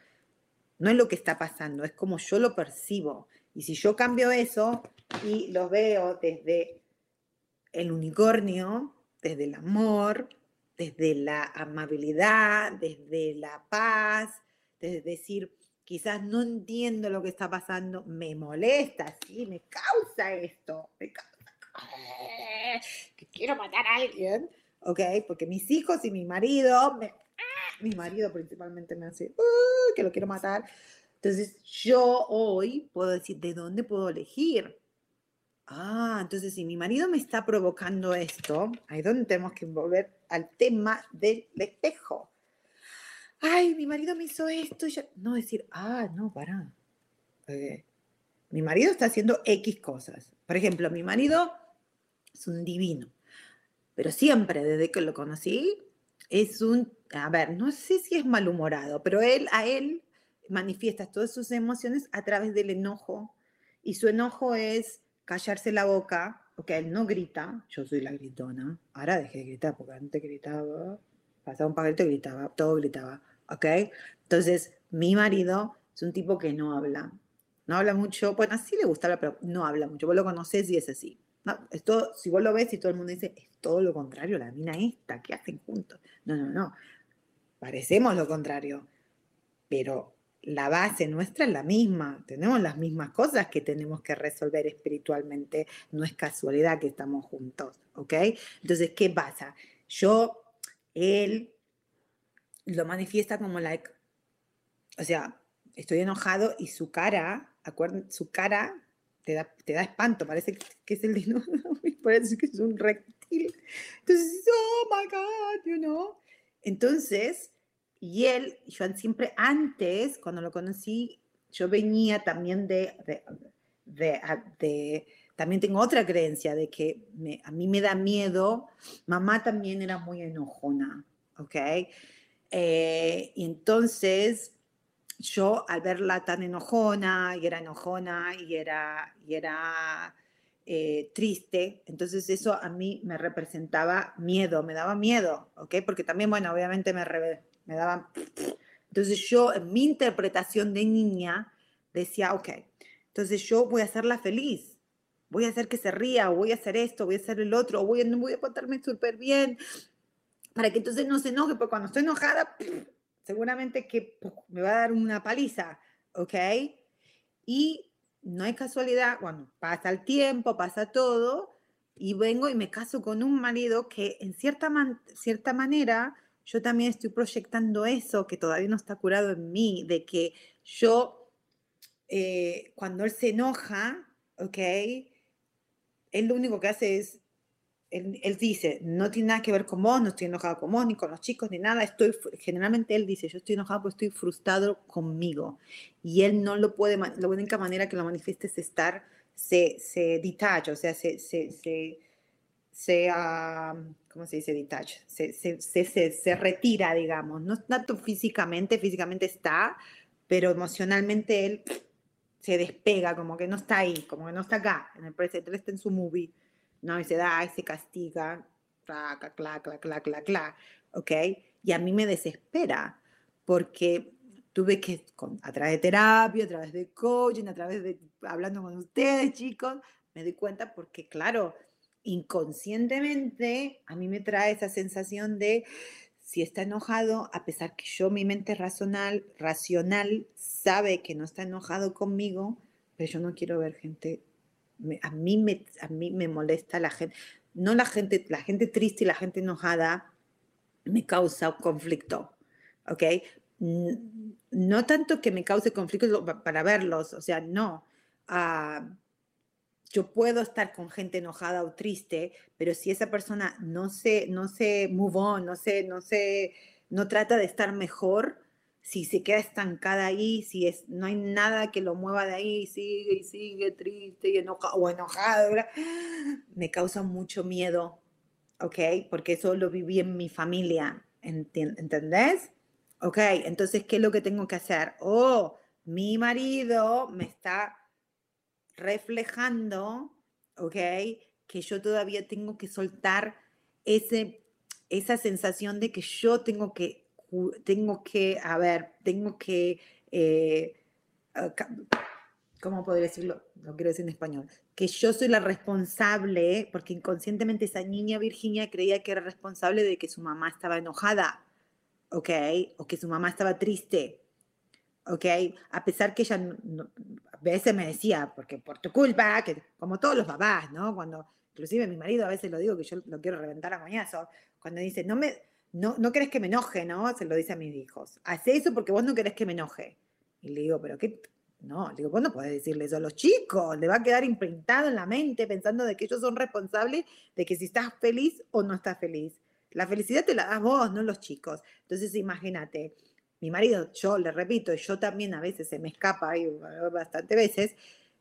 no es lo que está pasando, es como yo lo percibo. Y si yo cambio eso y lo veo desde el unicornio, desde el amor, desde la amabilidad, desde la paz, de decir, quizás no entiendo lo que está pasando, me molesta, sí, me causa esto, me causa *laughs* que quiero matar a alguien, ¿ok? Porque mis hijos y mi marido, mi marido principalmente me hace, uh, que lo quiero matar. Entonces yo hoy puedo decir, ¿de dónde puedo elegir? Ah, entonces si mi marido me está provocando esto, ahí es donde tenemos que volver al tema del espejo ay, mi marido me hizo esto. No decir, ah, no, para. Mi marido está haciendo X cosas. Por ejemplo, mi marido es un divino, pero siempre desde que lo conocí es un, a ver, no sé si es malhumorado, pero él, a él manifiesta todas sus emociones a través del enojo y su enojo es callarse la boca, porque él no grita, yo soy la gritona, ahora dejé de gritar porque antes gritaba, pasaba un pajarito y gritaba, todo gritaba, ¿ok? Entonces, mi marido es un tipo que no habla, no habla mucho, bueno, sí le gusta hablar, pero no habla mucho, vos lo conocés y es así. No, esto, si vos lo ves y todo el mundo dice, es todo lo contrario, la mina esta, ¿qué hacen juntos? No, no, no, parecemos lo contrario, pero la base nuestra es la misma, tenemos las mismas cosas que tenemos que resolver espiritualmente, no es casualidad que estamos juntos, ¿ok? Entonces, ¿qué pasa? Yo él lo manifiesta como like, o sea, estoy enojado y su cara, su cara te da, te da espanto, parece que es el dinosaurio, *laughs* parece que es un reptil. Entonces, oh my God, you know. Entonces, y él, yo siempre antes, cuando lo conocí, yo venía también de, de, de, de también tengo otra creencia de que a mí me da miedo. Mamá también era muy enojona, ¿ok? Eh, y entonces yo al verla tan enojona, y era enojona, y era, y era eh, triste, entonces eso a mí me representaba miedo, me daba miedo, ¿ok? Porque también, bueno, obviamente me, me daba... Entonces yo, en mi interpretación de niña, decía, ok, entonces yo voy a hacerla feliz, voy a hacer que se ría, voy a hacer esto, voy a hacer el otro, voy a, voy a portarme súper bien, para que entonces no se enoje, porque cuando estoy enojada, seguramente que me va a dar una paliza, ¿ok? Y no hay casualidad, cuando pasa el tiempo, pasa todo, y vengo y me caso con un marido que en cierta, cierta manera yo también estoy proyectando eso que todavía no está curado en mí, de que yo, eh, cuando él se enoja, ¿ok? Él lo único que hace es, él, dice, no tiene nada que ver con vos, no estoy enojado con vos, ni con los chicos, ni nada, estoy, generalmente él dice, yo estoy enojado porque estoy frustrado conmigo. Y él no lo puede, la única manera que lo manifieste es estar, se, se detach, o sea, se, se, se, se ¿cómo se dice detach? Se, se, retira, digamos, no tanto físicamente, físicamente está, pero emocionalmente él se despega, como que no está ahí, como que no está acá, en el presente, está en su movie, ¿no? Y se da, y se castiga, clac, clac, clac, clac, clac, clac, ¿ok? Y a mí me desespera, porque tuve que, a través de terapia, a través de coaching, a través de hablando con ustedes, chicos, me di cuenta porque, claro, inconscientemente a mí me trae esa sensación de si está enojado, a pesar que yo, mi mente racional, racional sabe que no está enojado conmigo, pero yo no quiero ver gente, a, mí me, a mí me molesta la gente, no la gente, la gente triste y la gente enojada me causa conflicto, ¿ok? No tanto que me cause conflicto para verlos, o sea, no. Uh, yo puedo estar con gente enojada o triste, pero si esa persona no se, no se move on, no se, no se, no trata de estar mejor, si se queda estancada ahí, si es, no hay nada que lo mueva de ahí, sigue y sigue triste y enoja, o enojado, me causa mucho miedo, ¿ok? Porque eso lo viví en mi familia, ¿entendés? Ok, entonces, ¿qué es lo que tengo que hacer? Oh, mi marido me está reflejando, ¿ok? Que yo todavía tengo que soltar ese, esa sensación de que yo tengo que, tengo que, a ver, tengo que, eh, ah, ¿cómo podría decirlo? No quiero decir en español. Que yo soy la responsable, porque inconscientemente esa niña Virginia creía que era responsable de que su mamá estaba enojada, ¿ok? O que su mamá estaba triste. ¿ok? A pesar que ella a veces me decía, porque por tu culpa, que como todos los papás, ¿no? Cuando, inclusive mi marido a veces lo digo, que yo lo quiero reventar a mañazo, cuando dice, no me, no, no querés que me enoje, ¿no? Se lo dice a mis hijos. Hace eso porque vos no querés que me enoje. Y le digo, pero qué, no, le digo, vos no podés decirle eso a los chicos, le va a quedar imprintado en la mente pensando de que ellos son responsables de que si estás feliz o no estás feliz. La felicidad te la das vos, no los chicos. Entonces, imagínate, mi marido, yo le repito, yo también a veces se me escapa, y bastante veces,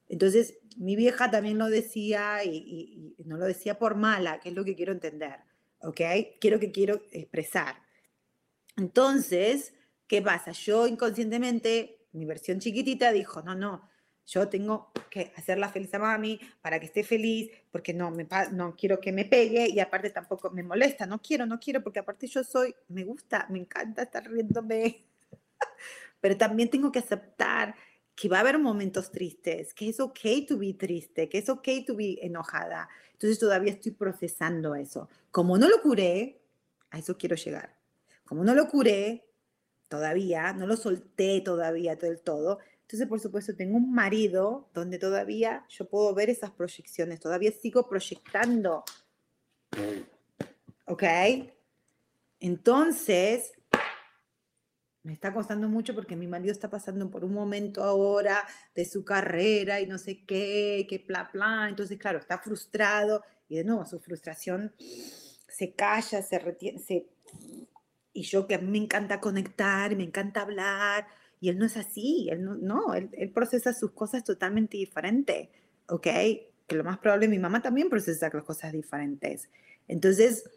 entonces mi vieja también lo decía y, no lo decía por mala, que es lo que quiero entender, ¿ok? Quiero que quiero expresar. Entonces, ¿qué pasa? Yo inconscientemente, mi versión chiquitita dijo, no, no, yo tengo que hacerla feliz a mami para que esté feliz, porque no, me, no quiero que me pegue y aparte tampoco me molesta, no quiero, no quiero, porque aparte yo soy, me gusta, me encanta estar riéndome, *laughs* pero también tengo que aceptar que va a haber momentos tristes, que es ok to be triste, que es ok to be enojada. Entonces todavía estoy procesando eso. Como no lo curé, a eso quiero llegar. Como no lo curé todavía, no lo solté todavía del todo, entonces, por supuesto, tengo un marido donde todavía yo puedo ver esas proyecciones, todavía sigo proyectando. ¿Ok? Entonces, me está costando mucho porque mi marido está pasando por un momento ahora de su carrera y no sé qué, qué bla, bla. Entonces, claro, está frustrado y de nuevo su frustración se calla, se retiene, se... y yo que a mí me encanta conectar, me encanta hablar, y él no es así, él no, él, procesa sus cosas totalmente diferentes, ¿ok? Que lo más probable mi mamá también procesa las cosas diferentes. Entonces,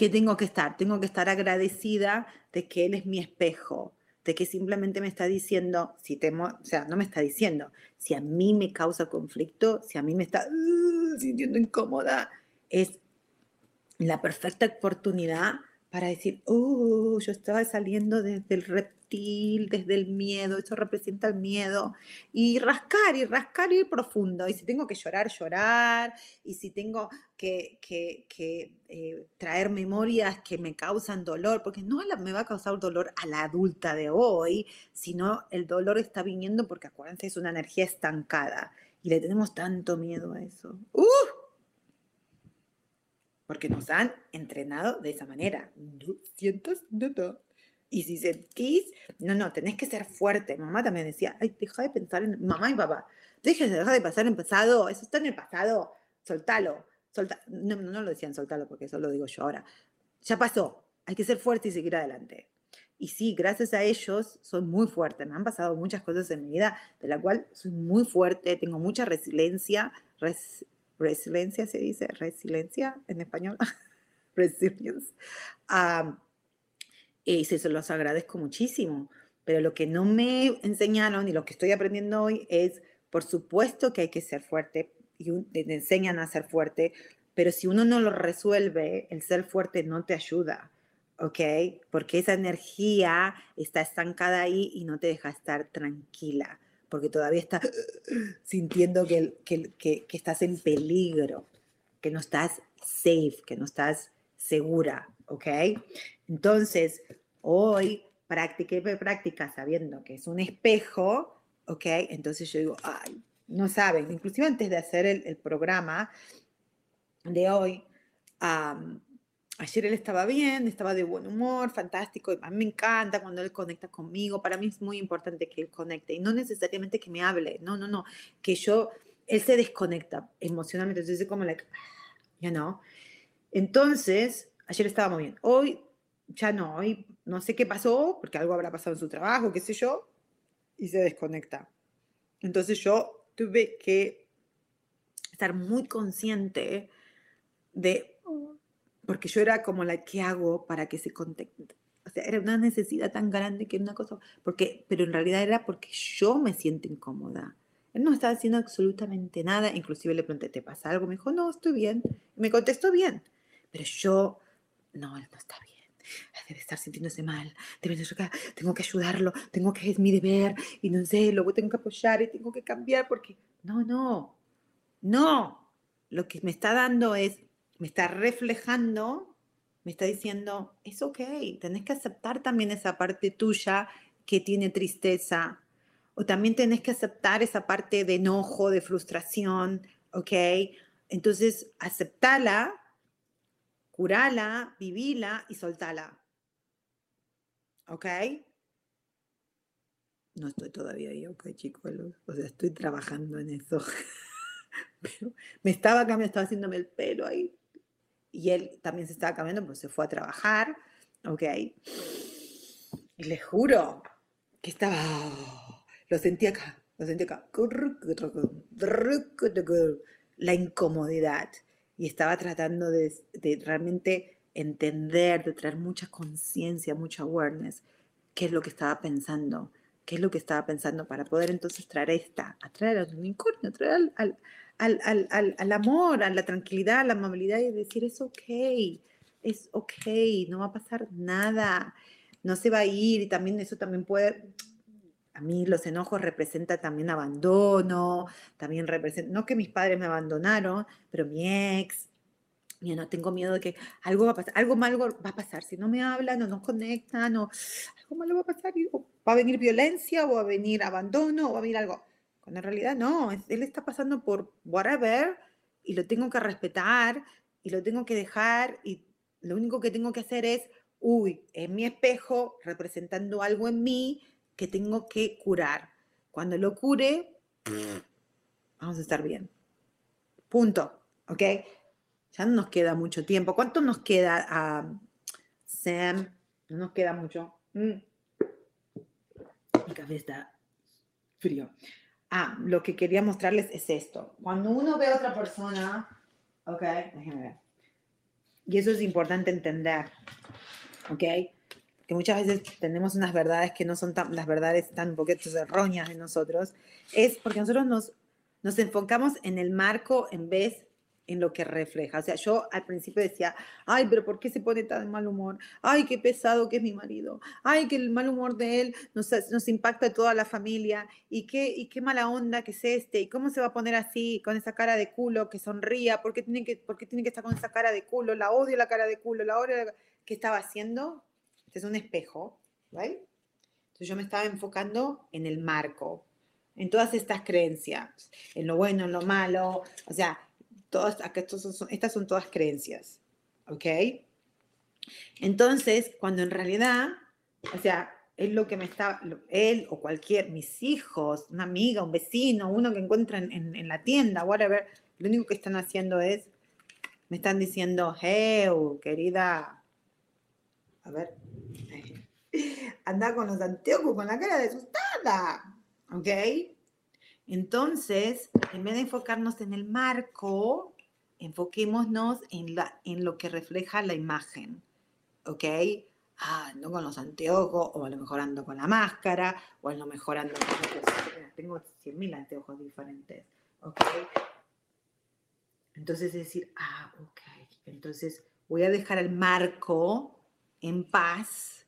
¿qué tengo que estar? Tengo que estar agradecida de que él es mi espejo, de que simplemente me está diciendo, si temo, o sea, no me está diciendo, si a mí me causa conflicto, si a mí me está uh, sintiendo incómoda, es la perfecta oportunidad para decir, oh, yo estaba saliendo desde el desde el miedo, eso representa el miedo, y rascar y rascar y ir profundo, y si tengo que llorar, llorar, y si tengo que, eh, traer memorias que me causan dolor, porque no me va a causar dolor a la adulta de hoy, sino el dolor está viniendo porque acuérdense, es una energía estancada, y le tenemos tanto miedo a eso. ¡Uh! Porque nos han entrenado de esa manera. No sientas nada. Y si sentís, no, no, tenés que ser fuerte. Mamá también decía, ay, deja de pensar en, mamá y papá, deja de pensar en pasado, eso está en el pasado, soltalo. Solta, no, no lo decían soltalo porque eso lo digo yo ahora. Ya pasó, hay que ser fuerte y seguir adelante. Y sí, gracias a ellos soy muy fuerte. Me han pasado muchas cosas en mi vida de la cual soy muy fuerte, tengo mucha resiliencia. Resiliencia se dice, resiliencia en español. *laughs* Resilience. y se los agradezco muchísimo. Pero lo que no me enseñaron y lo que estoy aprendiendo hoy es, por supuesto que hay que ser fuerte y te enseñan a ser fuerte, pero si uno no lo resuelve, el ser fuerte no te ayuda, ¿ok? Porque esa energía está estancada ahí y no te deja estar tranquila, porque todavía estás *clears throat* sintiendo que, que, que, estás en peligro, que no estás safe, que no estás segura, ¿ok? Entonces, hoy practiqué práctica sabiendo que es un espejo, ¿ok? Entonces yo digo, ay, no saben, inclusive antes de hacer el programa de hoy, ayer él estaba bien, estaba de buen humor, fantástico, a mí me encanta cuando él conecta conmigo, para mí es muy importante que él conecte, y no necesariamente que me hable, no, no, no, que yo, él se desconecta emocionalmente, entonces es como, like, you know, entonces, ayer estaba muy bien, hoy ya no, hoy no sé qué pasó, porque algo habrá pasado en su trabajo, qué sé yo, y se desconecta. Entonces yo tuve que estar muy consciente de, porque yo era como la que hago para que se conecte. O sea, era una necesidad tan grande que una cosa, porque, pero en realidad era porque yo me siento incómoda. Él no estaba haciendo absolutamente nada, inclusive le pregunté, ¿te pasa algo? Me dijo, no, estoy bien. Me contestó bien, pero yo, no, él no está bien debe estar sintiéndose mal, debe estar, tengo que ayudarlo, tengo que, es mi deber, y no sé, luego tengo que apoyar y tengo que cambiar porque, no, no, no, lo que me está dando es, me está reflejando, me está diciendo, es ok, tenés que aceptar también esa parte tuya que tiene tristeza, o también tenés que aceptar esa parte de enojo, de frustración, ok, entonces aceptala, curala, vivila y soltala. ¿Ok? No estoy todavía ahí, ok, chicos. O sea, estoy trabajando en eso. *laughs* Pero me estaba cambiando, estaba haciéndome el pelo ahí. Y él también se estaba cambiando, pues se fue a trabajar. Ok. Y les juro que estaba. Lo sentí acá. Lo sentí acá. La incomodidad. Y estaba tratando de, realmente entender, de traer mucha conciencia, mucha awareness, qué es lo que estaba pensando, qué es lo que estaba pensando para poder entonces traer esta, atraer al unicornio, traer al, al, al, amor, a la tranquilidad, a la amabilidad y decir es ok, es ok, no va a pasar nada, no se va a ir y también eso también puede, a mí los enojos representa también abandono, también representa, no que mis padres me abandonaron, pero mi ex, yo no tengo miedo de que algo va a pasar, algo malo va a pasar. Si no me hablan o no conectan o algo malo va a pasar, va a venir violencia o va a venir abandono o va a venir algo. Cuando en realidad no, él está pasando por whatever y lo tengo que respetar y lo tengo que dejar y lo único que tengo que hacer es, uy, en mi espejo representando algo en mí que tengo que curar. Cuando lo cure, vamos a estar bien. Punto. ¿Ok? Ya no nos queda mucho tiempo. ¿Cuánto nos queda, a Sam? No nos queda mucho. Mm. Mi café está frío. Ah, lo que quería mostrarles es esto. Cuando uno ve a otra persona, ok, déjenme ver. Y eso es importante entender, ok, que muchas veces tenemos unas verdades que no son tan, las verdades tan un poquito erróneas de nosotros, es porque nosotros nos, nos enfocamos en el marco en vez en lo que refleja. O sea, yo al principio decía, ay, pero ¿por qué se pone tan mal humor? Ay, qué pesado que es mi marido. Ay, que el mal humor de él nos, nos impacta a toda la familia. ¿Y qué, y qué mala onda que es este. ¿Y cómo se va a poner así, con esa cara de culo, que sonría? ¿Por qué tiene que, por qué tiene que estar con esa cara de culo? La odio la cara de culo, la odio. La... ¿Qué estaba haciendo? Este es un espejo, ¿right? Entonces yo me estaba enfocando en el marco, en todas estas creencias, en lo bueno, en lo malo, o sea, Todas, estas son todas creencias, ¿ok? Entonces, cuando en realidad, o sea, es lo que me está, él o cualquier, mis hijos, una amiga, un vecino, uno que encuentra en, la tienda, whatever, lo único que están haciendo es, me están diciendo, hey, querida, a ver, *laughs* anda con los anteojos, con la cara de asustada, ¿ok? Entonces, en vez de enfocarnos en el marco, enfoquémonos en, la, en lo que refleja la imagen. ¿Ok? ah, ando con los anteojos, o a lo mejor ando con la máscara, o a lo mejor ando con Tengo 100.000 anteojos diferentes, ¿ok? Entonces es decir, ah, ok, entonces voy a dejar el marco en paz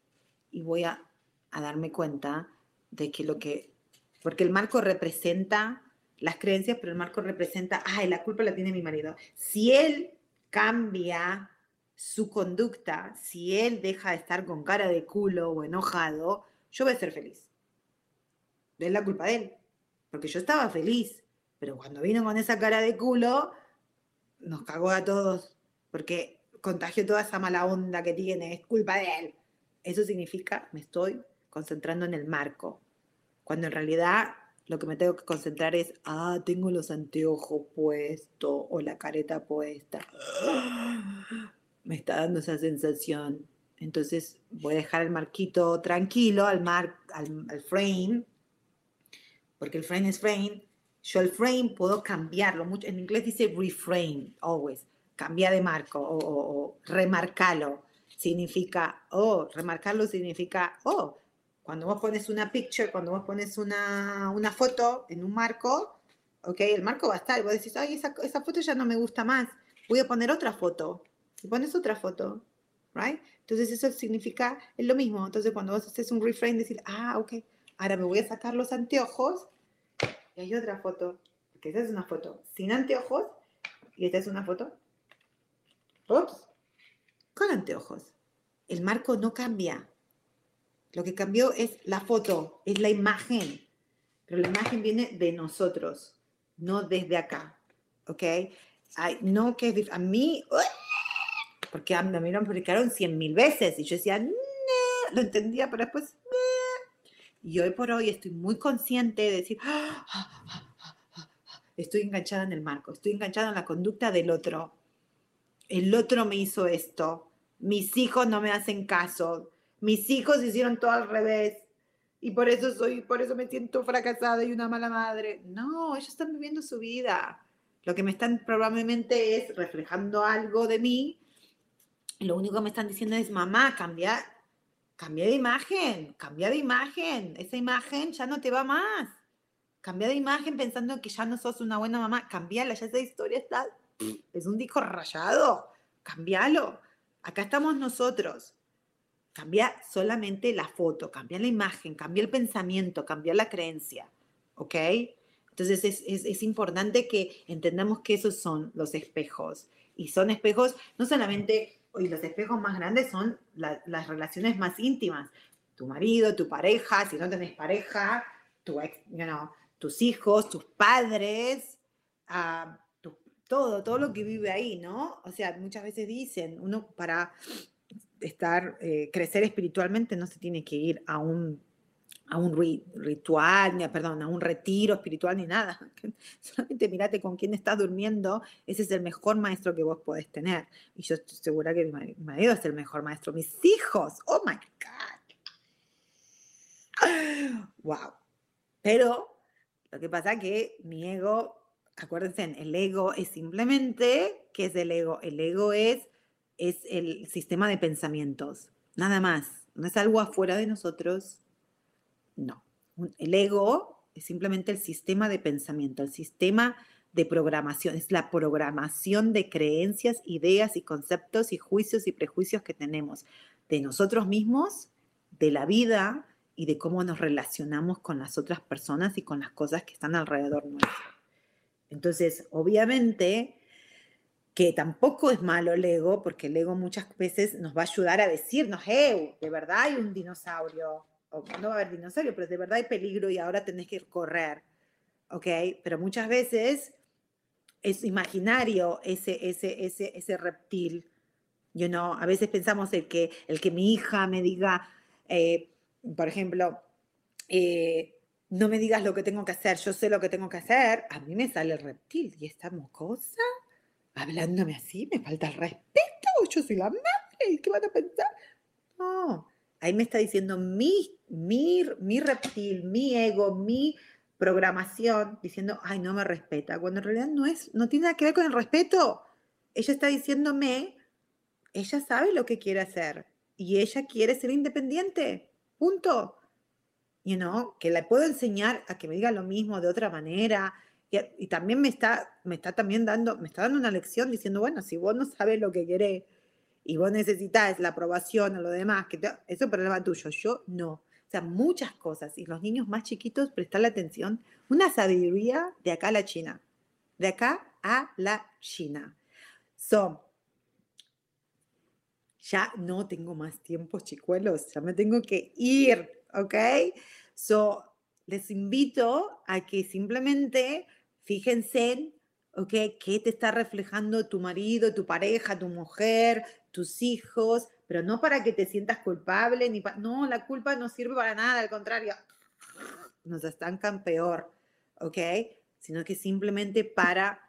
y voy a, a darme cuenta de que lo que, porque el marco representa las creencias, pero el marco representa, ay, la culpa la tiene mi marido. Si él cambia su conducta, si él deja de estar con cara de culo o enojado, yo voy a ser feliz. Es la culpa de él, porque yo estaba feliz, pero cuando vino con esa cara de culo, nos cagó a todos, porque contagió toda esa mala onda que tiene, es culpa de él. Eso significa, me estoy concentrando en el marco, cuando en realidad lo que me tengo que concentrar es, ah, tengo los anteojos puestos o la careta puesta. *gasps* Me está dando esa sensación. Entonces voy a dejar el marquito tranquilo al, mar, al, frame, porque el frame es frame. Yo el frame puedo cambiarlo. Mucho, en inglés dice reframe, always. Cambia de marco o, o remarcarlo. Significa, oh, remarcarlo significa, oh, cuando vos pones una picture, cuando vos pones una, una foto en un marco, ok, el marco va a estar. Y vos decís, ay, esa, esa foto ya no me gusta más. Voy a poner otra foto. Y pones otra foto, right? Entonces eso significa, es lo mismo. Entonces cuando vos haces un reframe, decir, ah, ok, ahora me voy a sacar los anteojos y hay otra foto. Porque esa es una foto sin anteojos y esta es una foto, ups, con anteojos. El marco no cambia. Lo que cambió es la foto, es la imagen. Pero la imagen viene de nosotros, no desde acá. ¿Ok? no que a mí, porque a mí lo publicaron cien mil veces y yo decía, lo entendía, pero después, y hoy por hoy estoy muy consciente de decir, estoy enganchada en el marco, estoy enganchada en la conducta del otro. El otro me hizo esto, mis hijos no me hacen caso, mis hijos hicieron todo al revés y por eso soy, por eso me siento fracasada y una mala madre. No, ellos están viviendo su vida. Lo que me están probablemente es reflejando algo de mí. Lo único que me están diciendo es, mamá, cambia, cambia de imagen, cambia de imagen. Esa imagen ya no te va más. Cambia de imagen pensando que ya no sos una buena mamá. Cambiala, ya esa historia está, es un disco rayado. Cambialo. Acá estamos nosotros Cambia solamente la foto, cambia la imagen, cambia el pensamiento, cambia la creencia. ¿Ok? Entonces es, importante que entendamos que esos son los espejos. Y son espejos, no solamente, hoy los espejos más grandes son las relaciones más íntimas. Tu marido, tu pareja, si no tenés pareja, tu tus hijos, tus padres, ah, todo, todo lo que vive ahí, ¿no? O sea, muchas veces dicen, uno para estar, eh, crecer espiritualmente no se tiene que ir a un, a un ritual, ni, perdón, a un retiro espiritual ni nada. *laughs* Solamente mirate con quién estás durmiendo, ese es el mejor maestro que vos podés tener. Y yo estoy segura que mi marido es el mejor maestro. Mis hijos, oh my God. *gasps* Wow. Pero lo que pasa es que mi ego, acuérdense, el ego es simplemente, ¿qué es el ego? El ego es es el sistema de pensamientos, nada más. No es algo afuera de nosotros, no. El ego es simplemente el sistema de pensamiento, el sistema de programación, es la programación de creencias, ideas y conceptos y juicios y prejuicios que tenemos de nosotros mismos, de la vida y de cómo nos relacionamos con las otras personas y con las cosas que están alrededor nuestro. Entonces, obviamente, que tampoco es malo el ego, porque el ego muchas veces nos va a ayudar a decirnos, hey, de verdad hay un dinosaurio, o no va a haber dinosaurio, pero de verdad hay peligro y ahora tenés que correr, ¿ok? Pero muchas veces es imaginario ese, ese, ese, ese reptil, you know? a veces pensamos el que, el que mi hija me diga, eh, por ejemplo, eh, no me digas lo que tengo que hacer, yo sé lo que tengo que hacer, a mí me sale el reptil y esta mocosa hablándome así, me falta el respeto, yo soy la madre, ¿qué van a pensar? No, ahí me está diciendo mi, mi, mi reptil, mi ego, mi programación, diciendo, ay, no me respeta, cuando en realidad no, es, no tiene nada que ver con el respeto. Ella está diciéndome, ella sabe lo que quiere hacer y ella quiere ser independiente. Punto. You know, que la puedo enseñar a que me diga lo mismo de otra manera. Y, también me está, me está también dando, me está dando una lección diciendo, bueno, si vos no sabes lo que querés y vos necesitas la aprobación o lo demás, que eso es problema tuyo, yo no. O sea, muchas cosas. Y los niños más chiquitos, prestarle atención. Una sabiduría de acá a la China. De acá a la China. So, ya no tengo más tiempo, chicuelos, ya me tengo que ir, ¿ok? So, les invito a que simplemente fíjense, ¿ok? ¿Qué te está reflejando tu marido, tu pareja, tu mujer, tus hijos? Pero no para que te sientas culpable, ni. No, la culpa no sirve para nada, al contrario, nos estancan peor, ¿ok? Sino que simplemente para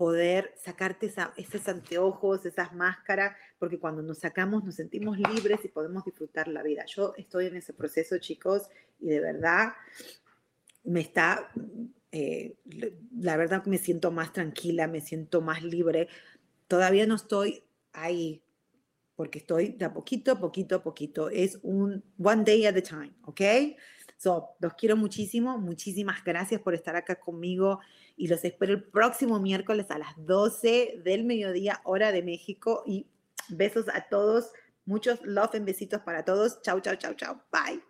poder sacarte esos anteojos, esas máscaras, porque cuando nos sacamos nos sentimos libres y podemos disfrutar la vida. Yo estoy en ese proceso, chicos, y de verdad me está, eh, la verdad me siento más tranquila, me siento más libre. Todavía no estoy ahí, porque estoy de a poquito, poquito, poquito. Es un one day at a time, ¿ok? So, los quiero muchísimo, muchísimas gracias por estar acá conmigo y los espero el próximo miércoles a las 12 del mediodía, hora de México. Y besos a todos, muchos love y besitos para todos. Chau, chau, chau, chau. Bye.